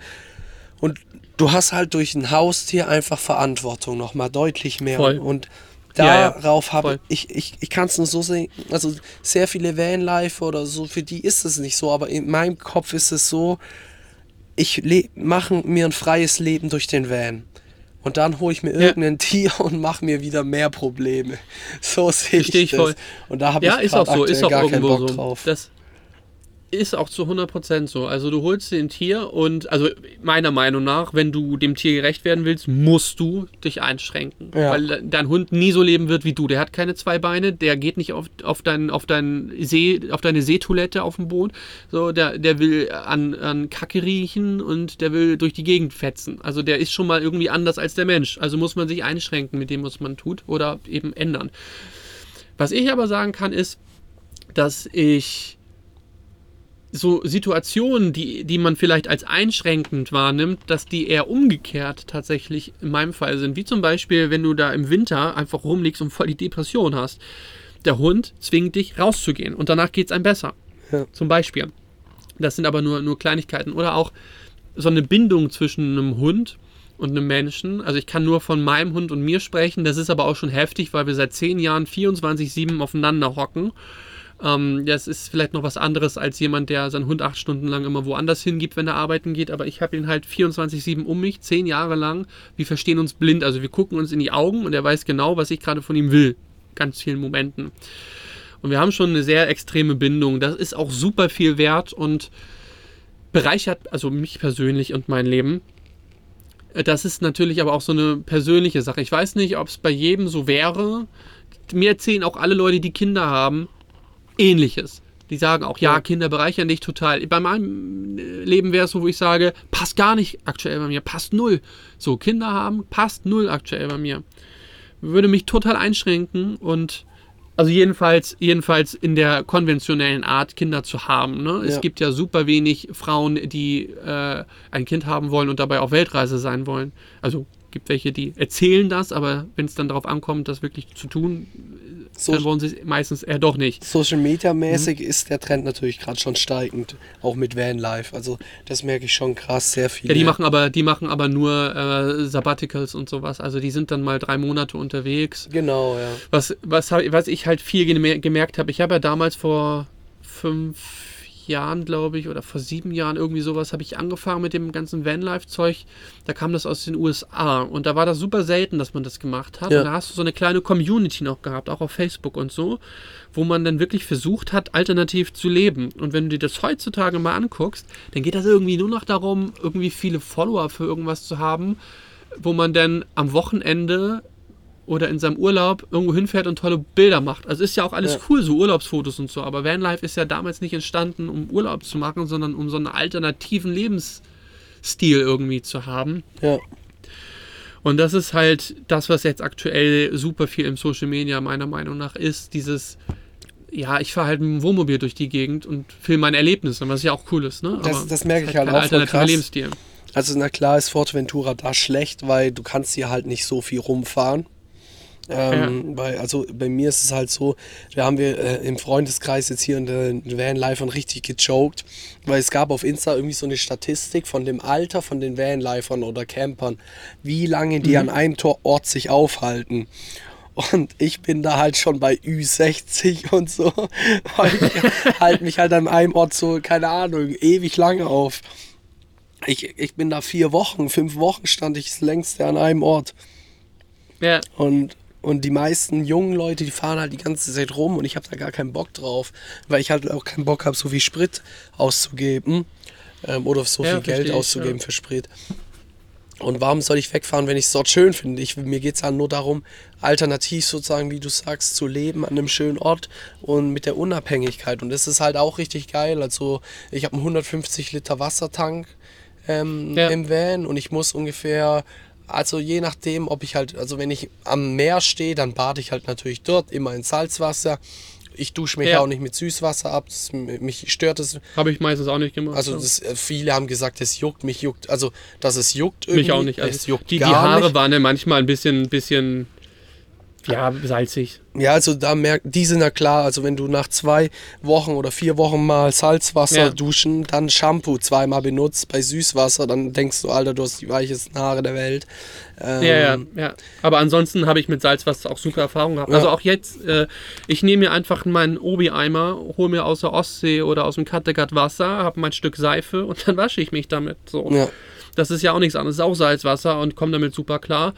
und du hast halt durch ein Haustier einfach Verantwortung nochmal deutlich mehr. Voll. Und darauf ja, ja. habe ich, ich, ich kann es nur so sehen, also sehr viele Vanlife oder so, für die ist es nicht so, aber in meinem Kopf ist es so, ich mache mir ein freies Leben durch den Van. Und dann hole ich mir irgendein ja. Tier und mache mir wieder mehr Probleme. So sehe ich, ich das. Voll. Und da habe ja, ich ist auch so, ist auch gar keinen Bock so. drauf. Das, ist auch zu 100% so. Also du holst dir ein Tier und, also meiner Meinung nach, wenn du dem Tier gerecht werden willst, musst du dich einschränken. Ja. Weil dein Hund nie so leben wird wie du. Der hat keine zwei Beine, der geht nicht auf, auf, dein, auf, dein See, auf deine Seetoilette auf dem Boot. So, der, der will an, an Kacke riechen und der will durch die Gegend fetzen. Also der ist schon mal irgendwie anders als der Mensch. Also muss man sich einschränken mit dem, was man tut oder eben ändern. Was ich aber sagen kann, ist, dass ich so Situationen, die, die man vielleicht als einschränkend wahrnimmt, dass die eher umgekehrt tatsächlich in meinem Fall sind. Wie zum Beispiel, wenn du da im Winter einfach rumliegst und voll die Depression hast. Der Hund zwingt dich rauszugehen und danach geht es einem besser. Ja. Zum Beispiel. Das sind aber nur, nur Kleinigkeiten. Oder auch so eine Bindung zwischen einem Hund und einem Menschen. Also ich kann nur von meinem Hund und mir sprechen. Das ist aber auch schon heftig, weil wir seit zehn Jahren 24-7 aufeinander hocken ähm, das ist vielleicht noch was anderes als jemand, der seinen Hund acht Stunden lang immer woanders hingibt, wenn er arbeiten geht. Aber ich habe ihn halt 24-7 um mich, zehn Jahre lang. Wir verstehen uns blind. Also wir gucken uns in die Augen und er weiß genau, was ich gerade von ihm will. Ganz vielen Momenten. Und wir haben schon eine sehr extreme Bindung. Das ist auch super viel wert und bereichert also mich persönlich und mein Leben. Das ist natürlich aber auch so eine persönliche Sache. Ich weiß nicht, ob es bei jedem so wäre. Mir erzählen auch alle Leute, die Kinder haben, ähnliches. Die sagen auch, ja, Kinder bereichern dich total. Bei meinem Leben wäre es so, wo ich sage, passt gar nicht aktuell bei mir, passt null. So, Kinder haben, passt null aktuell bei mir. Würde mich total einschränken und also jedenfalls, jedenfalls in der konventionellen Art, Kinder zu haben. Ne? Es gibt ja super wenig Frauen, die äh, ein Kind haben wollen und dabei auf Weltreise sein wollen. Also gibt welche, die erzählen das, aber wenn es dann darauf ankommt, das wirklich zu tun, so dann wollen sie meistens eher doch nicht. Social Media mäßig mhm. ist der Trend natürlich gerade schon steigend, auch mit Vanlife. Also das merke ich schon krass, sehr viel. Ja, die machen aber, die machen aber nur äh, Sabbaticals und sowas. Also die sind dann mal drei Monate unterwegs. Genau, ja. Was, was, was ich halt viel gemerkt habe, ich habe ja damals vor fünf Jahren, glaube ich, oder vor sieben Jahren irgendwie sowas, habe ich angefangen mit dem ganzen Vanlife-Zeug. Da kam das aus den USA und da war das super selten, dass man das gemacht hat. Ja. Und da hast du so eine kleine Community noch gehabt, auch auf Facebook und so, wo man dann wirklich versucht hat, alternativ zu leben. Und wenn du dir das heutzutage mal anguckst, dann geht das irgendwie nur noch darum, irgendwie viele Follower für irgendwas zu haben, wo man dann am Wochenende oder in seinem Urlaub irgendwo hinfährt und tolle Bilder macht. Also ist ja auch alles ja. cool, so Urlaubsfotos und so, aber Vanlife ist ja damals nicht entstanden, um Urlaub zu machen, sondern um so einen alternativen Lebensstil irgendwie zu haben. Ja. Und das ist halt das, was jetzt aktuell super viel im Social Media meiner Meinung nach ist, dieses ja, ich fahre halt mit dem Wohnmobil durch die Gegend und filme meine Erlebnisse, was ja auch cool ist. Ne? Das, das merke ich halt, halt auch voll krass. Lebensstil. Also na klar ist Forteventura da schlecht, weil du kannst hier halt nicht so viel rumfahren. Ähm, ja. bei, also bei mir ist es halt so, da haben wir äh, im Freundeskreis jetzt hier in der Vanlifern richtig gejoked, weil es gab auf Insta irgendwie so eine Statistik von dem Alter von den Vanlifern oder Campern, wie lange die mhm. an einem Ort sich aufhalten. Und ich bin da halt schon bei Ü60 und so. Weil ich halte mich halt an einem Ort so, keine Ahnung, ewig lange auf. Ich, ich bin da vier Wochen, fünf Wochen stand ich das längste an einem Ort. Ja. Und und die meisten jungen Leute, die fahren halt die ganze Zeit rum und ich habe da gar keinen Bock drauf, weil ich halt auch keinen Bock habe, so viel Sprit auszugeben ähm, oder so ja, viel Geld auszugeben ja. für Sprit. Und warum soll ich wegfahren, wenn ich es dort schön finde? Ich, mir geht es ja nur darum, alternativ sozusagen, wie du sagst, zu leben an einem schönen Ort und mit der Unabhängigkeit. Und das ist halt auch richtig geil. Also ich habe einen 150 Liter Wassertank ähm, Ja. im Van und ich muss ungefähr, also je nachdem, ob ich halt, also wenn ich am Meer stehe, dann bade ich halt natürlich dort, immer in Salzwasser. Ich dusche mich Ja. auch nicht mit Süßwasser ab, das, mich stört es. Habe ich meistens auch nicht gemacht. Also das, äh, viele haben gesagt, es juckt, mich juckt, also dass es juckt mich auch nicht. es Also juckt die, die Haare nicht. waren ja manchmal ein bisschen, bisschen ja, salzig. Ja, also da merkt, die sind ja klar, also wenn du nach zwei Wochen oder vier Wochen mal Salzwasser Ja. duschen, dann Shampoo zweimal benutzt bei Süßwasser, dann denkst du, Alter, du hast die weichesten Haare der Welt. Ähm, Ja, ja, ja. Aber ansonsten habe ich mit Salzwasser auch super Erfahrungen gehabt. Also Ja. auch jetzt, äh, ich nehme mir einfach meinen Obi-Eimer, hole mir aus der Ostsee oder aus dem Kattegat Wasser, habe mein Stück Seife und dann wasche ich mich damit. So. Ja. Das ist ja auch nichts anderes, ist auch Salzwasser und komme damit super klar.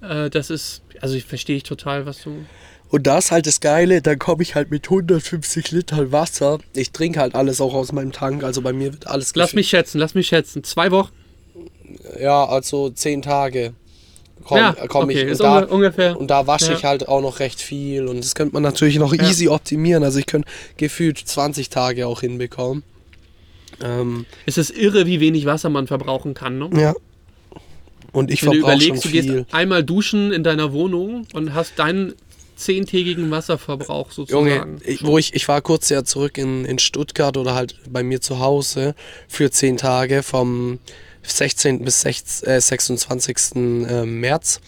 Äh, das ist, also ich verstehe ich total, was du. Und das ist halt das Geile, dann komme ich halt mit 150 Litern Wasser. Ich trinke halt alles auch aus meinem Tank, also bei mir wird alles Lass mich schätzen, lass mich schätzen. Zwei Wochen? Ja, also zehn Tage komme ja, komm okay, ich. Und da, unge ungefähr. und da wasche Ja. ich halt auch noch recht viel und das könnte man natürlich noch Ja. easy optimieren. Also ich könnte gefühlt 20 Tage auch hinbekommen. Ähm, Es ist irre, wie wenig Wasser man verbrauchen kann. Ne? ja. Und ich verbrauche schon überlegst, du viel. gehst einmal duschen in deiner Wohnung und hast deinen zehntägigen Wasserverbrauch Junge, sozusagen. ich, wo ich, ich war kurz ja zurück in, in Stuttgart oder halt bei mir zu Hause für 10 Tage vom 16. bis 16, äh, 26. äh, März.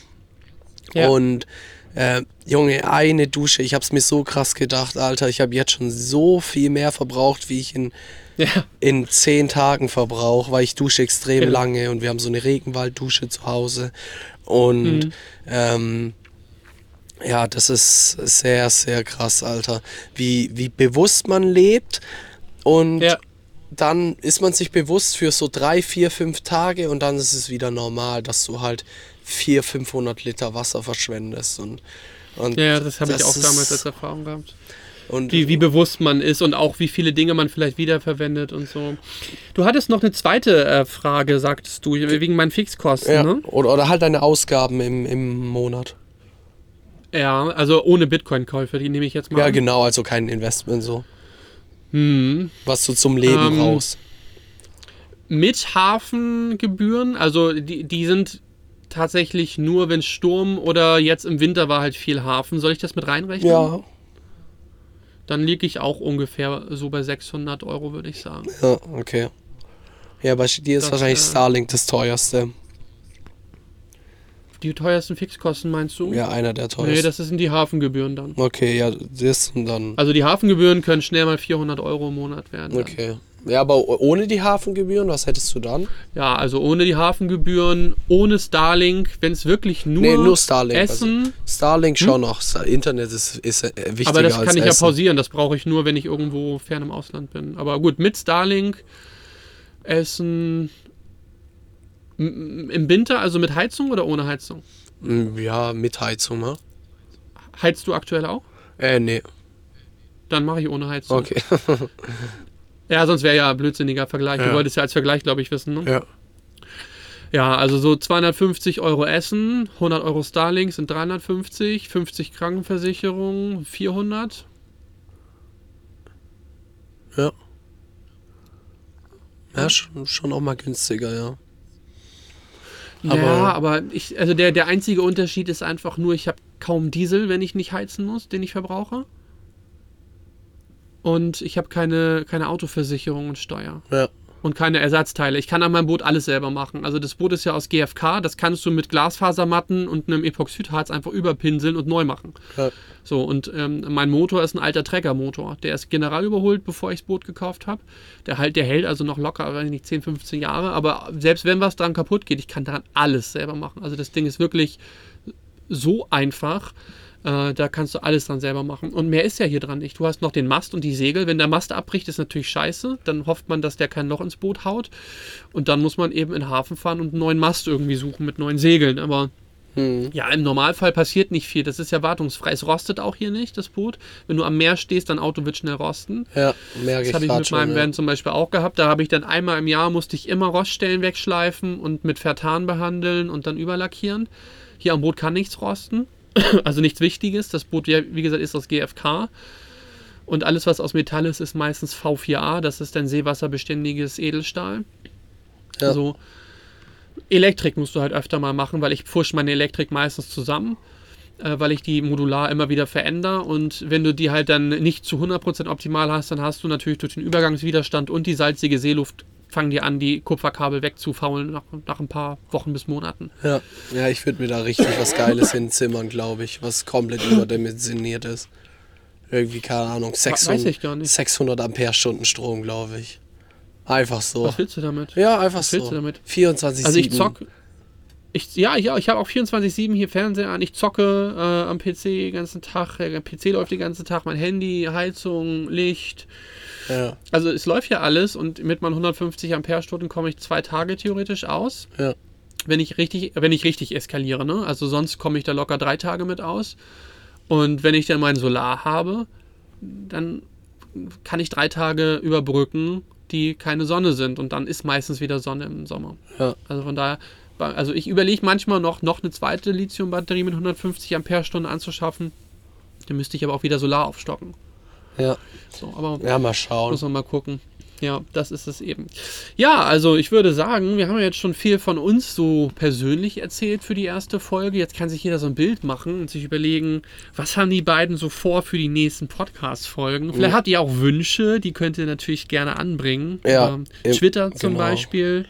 Ja. Und äh, Junge, eine Dusche, ich hab's mir so krass gedacht, Alter, ich habe jetzt schon so viel mehr verbraucht, wie ich in, ja, in 10 Tagen verbrauche, weil ich dusche extrem Ja. lange und wir haben so eine Regenwalddusche zu Hause. Und Mhm. ähm, ja, das ist sehr, sehr krass, Alter. Wie, wie bewusst man lebt und ja. dann ist man sich bewusst für so drei, vier, fünf Tage und dann ist es wieder normal, dass du halt 400, 500 Liter Wasser verschwendest. Und, und Ja, das habe ich auch damals als Erfahrung gehabt. Und Wie, wie bewusst man ist und auch wie viele Dinge man vielleicht wiederverwendet und so. Du hattest noch eine zweite äh, Frage, sagtest du, wegen meinen Fixkosten, ja, ne? oder, oder halt deine Ausgaben im, im Monat. Ja, also ohne Bitcoin-Käufe, die nehme ich jetzt mal. Ja, an. genau, also kein Investment so. Hm. Was du zum Leben Ähm, brauchst. Mit Hafengebühren, also die, die sind tatsächlich nur, wenn Sturm oder jetzt im Winter war halt viel Hafen. Soll ich das mit reinrechnen? Ja, Dann liege ich auch ungefähr so bei 600 Euro, würde ich sagen. ja, okay. Ja, bei dir ist Das, wahrscheinlich äh, Starlink das teuerste. Die teuersten Fixkosten meinst du? Ja, einer der Nee, teuersten. das sind die Hafengebühren dann. okay, ja, das und dann. Also die Hafengebühren können schnell mal 400 Euro im Monat werden. dann. Okay. Ja, aber ohne die Hafengebühren, was hättest du dann? Ja, also ohne die Hafengebühren, ohne Starlink, wenn es wirklich nur, Nee, nur Starlink, Essen. Starlink schon noch. Internet ist, ist äh, wichtiger aber das kann ich ja Essen. pausieren, das brauche ich nur, wenn ich irgendwo fern im Ausland bin. Aber gut, mit Starlink, Essen. Im Winter, also mit Heizung oder ohne Heizung? Mm, Ja, mit Heizung, ne? Heizt du aktuell auch? Äh, nee. Dann mache ich ohne Heizung. Okay. Ja, sonst wäre ja ein blödsinniger Vergleich. Du Ja. wolltest ja als Vergleich, glaube ich, wissen. Ne? ja. Ja, also so 250 Euro Essen, 100 Euro Starlink sind 350, 50 Krankenversicherung, 400. Ja. Ja, schon, auch mal günstiger, ja. Aber, ja, Aber- aber ich, also der, der einzige Unterschied ist einfach nur, ich habe kaum Diesel, wenn ich nicht heizen muss, den ich verbrauche. Und ich habe keine, keine Autoversicherung und Steuer. Ja. Und keine Ersatzteile. Ich kann an meinem Boot alles selber machen. Also das Boot ist ja aus GFK, das kannst du mit Glasfasermatten und einem Epoxidharz einfach überpinseln und neu machen. Ja. So, und ähm, mein Motor ist ein alter Trägermotor. Der ist general überholt, bevor ich das Boot gekauft habe. Der, halt, der hält also noch locker, weiß ich nicht, 10, 15 Jahre. Aber selbst wenn was dran kaputt geht, ich kann daran alles selber machen. Also das Ding ist wirklich so einfach. Äh, da kannst du alles dran selber machen. Und mehr ist ja hier dran nicht. Du hast noch den Mast und die Segel. Wenn der Mast abbricht, ist natürlich scheiße. Dann hofft man, dass der kein Loch ins Boot haut. Und dann muss man eben in den Hafen fahren und einen neuen Mast irgendwie suchen mit neuen Segeln. Aber Hm. Ja, im Normalfall passiert nicht viel. Das ist ja wartungsfrei. Es rostet auch hier nicht, das Boot. Wenn du am Meer stehst, dein Auto wird schnell rosten. Ja, merke Das ich habe ich mit schon, meinem ja. Van zum Beispiel auch gehabt. Da habe ich dann einmal im Jahr musste ich immer Roststellen wegschleifen und mit Vertan behandeln und dann überlackieren. Hier am Boot kann nichts rosten. Also nichts Wichtiges. Das Boot, wie gesagt, ist aus GFK. Und alles, was aus Metall ist, ist meistens V4A. Das ist dann seewasserbeständiges Edelstahl. Ja. Also Elektrik musst du halt öfter mal machen, weil ich pfusch meine Elektrik meistens zusammen, äh, weil ich die modular immer wieder verändere. Und wenn du die halt dann nicht zu 100% optimal hast, dann hast du natürlich durch den Übergangswiderstand und die salzige Seeluft fangen die an, die Kupferkabel wegzufaulen nach, nach ein paar Wochen bis Monaten. Ja, ja ich würde mir da richtig was Geiles hinzimmern, glaube ich, was komplett überdimensioniert ist. Irgendwie, keine Ahnung, 600, ich gar nicht. 600 Ampere-Stunden Strom, glaube ich. Einfach so. Was willst du damit? Ja, einfach was willst so. du damit? 24 Also ich zock. Ich, ja, ja, ich habe auch 24-7 hier Fernseher an. Ich zocke äh, am PC den ganzen Tag. Der PC läuft den ganzen Tag. Mein Handy, Heizung, Licht. Ja, Also es läuft ja alles und mit meinen 150 Ampere-Stunden komme ich zwei Tage theoretisch aus. ja. Wenn ich richtig, wenn ich richtig eskaliere, ne? Also sonst komme ich da locker drei Tage mit aus. Und wenn ich dann mein Solar habe, dann kann ich drei Tage überbrücken, die keine Sonne sind. Und dann ist meistens wieder Sonne im Sommer. Ja. Also von daher, also ich überlege manchmal noch, noch eine zweite Lithium-Batterie mit 150 Ampere-Stunden anzuschaffen. Dann müsste ich aber auch wieder Solar aufstocken. Ja, So, aber ja mal schauen. muss man mal gucken. Ja, das ist es eben. Ja, also ich würde sagen, wir haben ja jetzt schon viel von uns so persönlich erzählt für die erste Folge. Jetzt kann sich jeder so ein Bild machen und sich überlegen, was haben die beiden so vor für die nächsten Podcast-Folgen. Vielleicht habt ihr auch Wünsche, die könnt ihr natürlich gerne anbringen. Ja, Ähm, Twitter zum genau. Beispiel.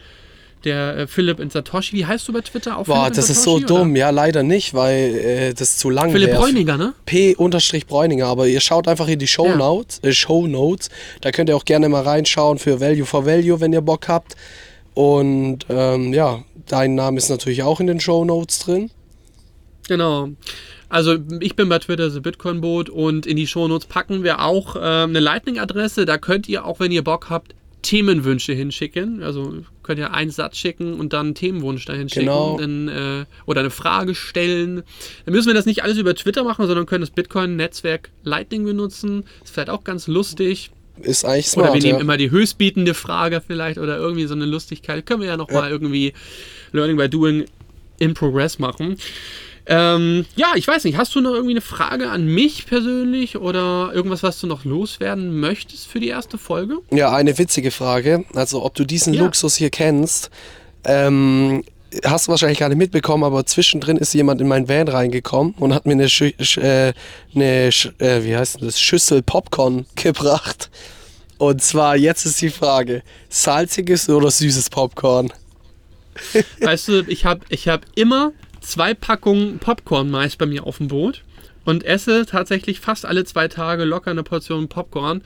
Der äh, Philipp in Satoshi. Wie heißt du bei Twitter? Auch Boah, Philipp das ist so oder? dumm. Ja, leider nicht, weil äh, das zu lang Philipp wäre. Bräuninger, ne? P-Bräuninger, aber ihr schaut einfach in die Show Ja. Notes, äh, Show Notes. Da könnt ihr auch gerne mal reinschauen für Value for Value, wenn ihr Bock habt. Und ähm, ja, dein Name ist natürlich auch in den Show Notes drin. Genau. Also ich bin bei Twitter The Bitcoin Boot und in die Shownotes packen wir auch ähm, eine Lightning-Adresse. Da könnt ihr auch, wenn ihr Bock habt, Themenwünsche hinschicken. Also könnt ihr einen Satz schicken und dann einen Themenwunsch dahin schicken. Genau. Dann, äh, oder eine Frage stellen. Dann müssen wir das nicht alles über Twitter machen, sondern können das Bitcoin-Netzwerk Lightning benutzen. Ist vielleicht auch ganz lustig. Ist eigentlich Oder smart. wir nehmen ja. immer die höchstbietende Frage vielleicht oder irgendwie so eine Lustigkeit. Können wir ja nochmal irgendwie Learning by Doing in Progress machen. Ähm, ja, ich weiß nicht, hast du noch irgendwie eine Frage an mich persönlich oder irgendwas, was du noch loswerden möchtest für die erste Folge? Ja, eine witzige Frage. Also, ob du diesen Ja. Luxus hier kennst. Ähm, hast du wahrscheinlich gar nicht mitbekommen, aber zwischendrin ist jemand in mein Van reingekommen und hat mir eine, Schü Sch äh, eine Sch äh, wie heißt das, Schüssel Popcorn gebracht. Und zwar, jetzt ist die Frage, salziges oder süßes Popcorn? Weißt du, ich habe ich hab immer zwei Packungen Popcorn meist bei mir auf dem Boot und esse tatsächlich fast alle zwei Tage locker eine Portion Popcorn.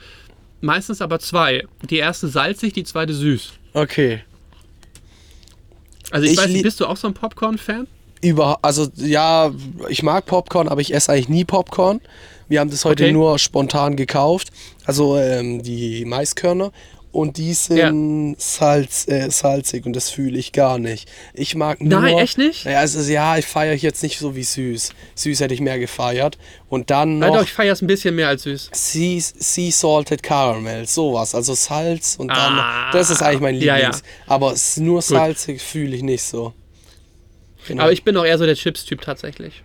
Meistens aber zwei. Die erste salzig, die zweite süß. Okay. Also ich, Ich weiß nicht, bist du auch so ein Popcorn-Fan? Über, also ja, ich mag Popcorn, aber ich esse eigentlich nie Popcorn. Wir haben das heute Okay. nur spontan gekauft. Also ähm, die Maiskörner. Und die sind Salz, äh, salzig und das fühle ich gar nicht. Ich mag nur. Nein, echt nicht? Ja, also, ja, ich feiere jetzt nicht so wie süß. Süß hätte ich mehr gefeiert. Und dann Nein, noch doch, ich feiere es ein bisschen mehr als süß. sea, sea Salted Caramel, sowas. Also Salz und dann. Ah, das ist eigentlich mein ja, ja. Lieblings. Aber nur salzig fühle ich nicht so. Genau. Aber ich bin auch eher so der Chips-Typ tatsächlich.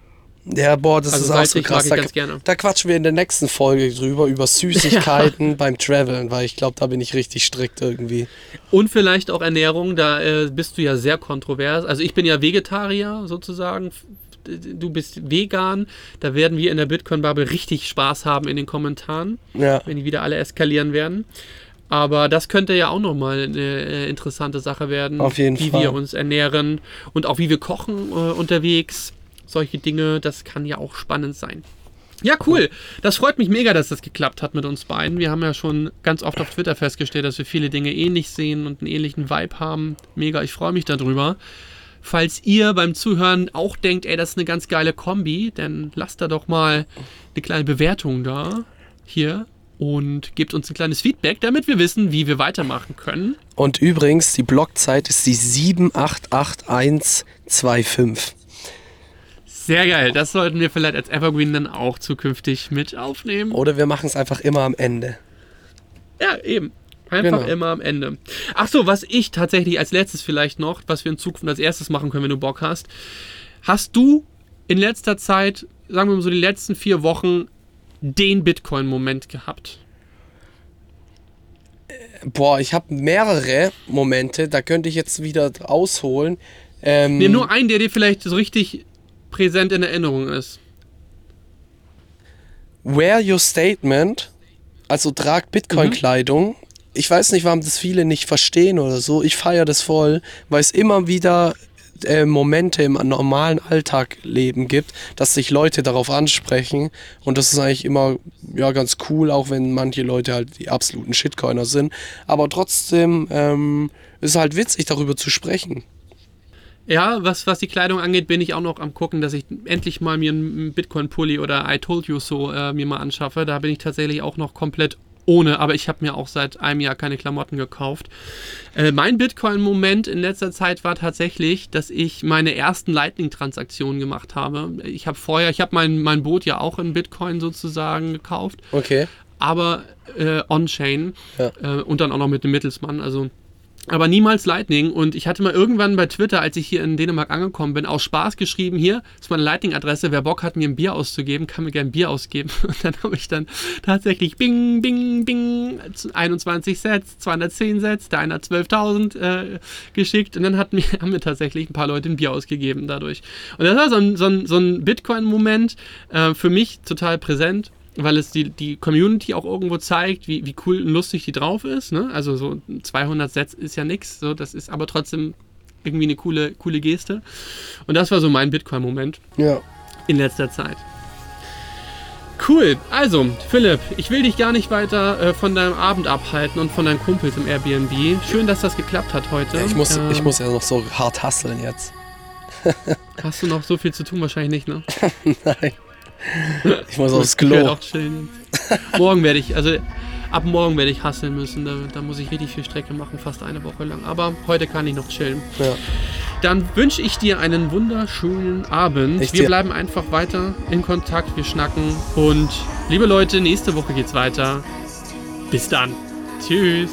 Ja, boah, das Also ist auch so krass. Da, ganz gerne. da quatschen wir in der nächsten Folge drüber, über Süßigkeiten beim Traveln, weil ich glaube, da bin ich richtig strikt irgendwie. Und vielleicht auch Ernährung, da äh, bist du ja sehr kontrovers. Also ich bin ja Vegetarier sozusagen. Du bist vegan. Da werden wir in der Bitcoin-Bubble richtig Spaß haben in den Kommentaren, Ja, wenn die wieder alle eskalieren werden. Aber das könnte ja auch nochmal eine äh, interessante Sache werden. Wie Fall. wir uns ernähren und auch wie wir kochen äh, unterwegs. Solche Dinge, das kann ja auch spannend sein. Ja, cool. Das freut mich mega, dass das geklappt hat mit uns beiden. Wir haben ja schon ganz oft auf Twitter festgestellt, dass wir viele Dinge ähnlich sehen und einen ähnlichen Vibe haben. Mega, ich freue mich darüber. Falls ihr beim Zuhören auch denkt, ey, das ist eine ganz geile Kombi, dann lasst da doch mal eine kleine Bewertung da. Hier. Und gebt uns ein kleines Feedback, damit wir wissen, wie wir weitermachen können. und übrigens, die Blockzeit ist die 7888125. Sehr geil. Das sollten wir vielleicht als Evergreen dann auch zukünftig mit aufnehmen. Oder wir machen es einfach immer am Ende. Ja, eben. Einfach Genau. immer am Ende. Ach so, was ich tatsächlich als letztes vielleicht noch, was wir in Zukunft als erstes machen können, wenn du Bock hast. Hast du in letzter Zeit, sagen wir mal so die letzten vier Wochen, den Bitcoin-Moment gehabt? Boah, ich habe mehrere Momente, da könnte ich jetzt wieder ausholen. Ähm, Nee, nur einen, der dir vielleicht so richtig präsent in Erinnerung ist. Wear your statement, also trag Bitcoin-Kleidung. Ich weiß nicht, warum das viele nicht verstehen oder so. Ich feiere das voll, weil es immer wieder äh, Momente im normalen Alltagleben gibt, dass sich Leute darauf ansprechen. Und das ist eigentlich immer ja, ganz cool, auch wenn manche Leute halt die absoluten Shitcoiner sind. Aber trotzdem ähm, ist es halt witzig, darüber zu sprechen. Ja, was, was die Kleidung angeht, bin ich auch noch am gucken, dass ich endlich mal mir einen Bitcoin-Pulli oder I Told You So äh, mir mal anschaffe. Da bin ich tatsächlich auch noch komplett ohne, aber ich habe mir auch seit einem Jahr keine Klamotten gekauft. Äh, mein Bitcoin-Moment in letzter Zeit war tatsächlich, dass ich meine ersten Lightning-Transaktionen gemacht habe. Ich habe vorher, ich habe mein, mein Boot ja auch in Bitcoin sozusagen gekauft, Okay. aber äh, on-chain Ja. äh, und dann auch noch mit einem Mittelsmann. Also aber niemals Lightning. Und ich hatte mal irgendwann bei Twitter, als ich hier in Dänemark angekommen bin, aus Spaß geschrieben, hier ist meine Lightning-Adresse, wer Bock hat, mir ein Bier auszugeben, kann mir gerne ein Bier ausgeben. Und dann habe ich dann tatsächlich bing, bing, bing, 21 Sets, 210 Sets, der eine hat 12.000 äh, geschickt und dann hat mir, haben mir tatsächlich ein paar Leute ein Bier ausgegeben dadurch. Und das war so ein, so ein, so ein Bitcoin-Moment, äh, für mich total präsent weil es die, die Community auch irgendwo zeigt, wie, wie cool und lustig die drauf ist. Ne? Also so 200 Sets ist ja nix, so, das ist aber trotzdem irgendwie eine coole, coole Geste. Und das war so mein Bitcoin-Moment Ja. in letzter Zeit. Cool. Also, Philipp, ich will dich gar nicht weiter äh, von deinem Abend abhalten und von deinen Kumpels im Airbnb. Schön, dass das geklappt hat heute. ja ich, muss, Ähm, ich muss ja noch so hart hustlen jetzt. Hast du noch so viel zu tun? Wahrscheinlich nicht, ne? Nein. Ich muss aufs Ich Klo. auch chillen. morgen werde ich, also ab morgen werde ich hasseln müssen. Da, da muss ich richtig viel Strecke machen, fast eine Woche lang. Aber heute kann ich noch chillen. Ja. Dann wünsche ich dir einen wunderschönen Abend. Ich wir dir. bleiben einfach weiter in Kontakt, wir schnacken. Und liebe Leute, nächste Woche geht's weiter. Bis dann. Tschüss.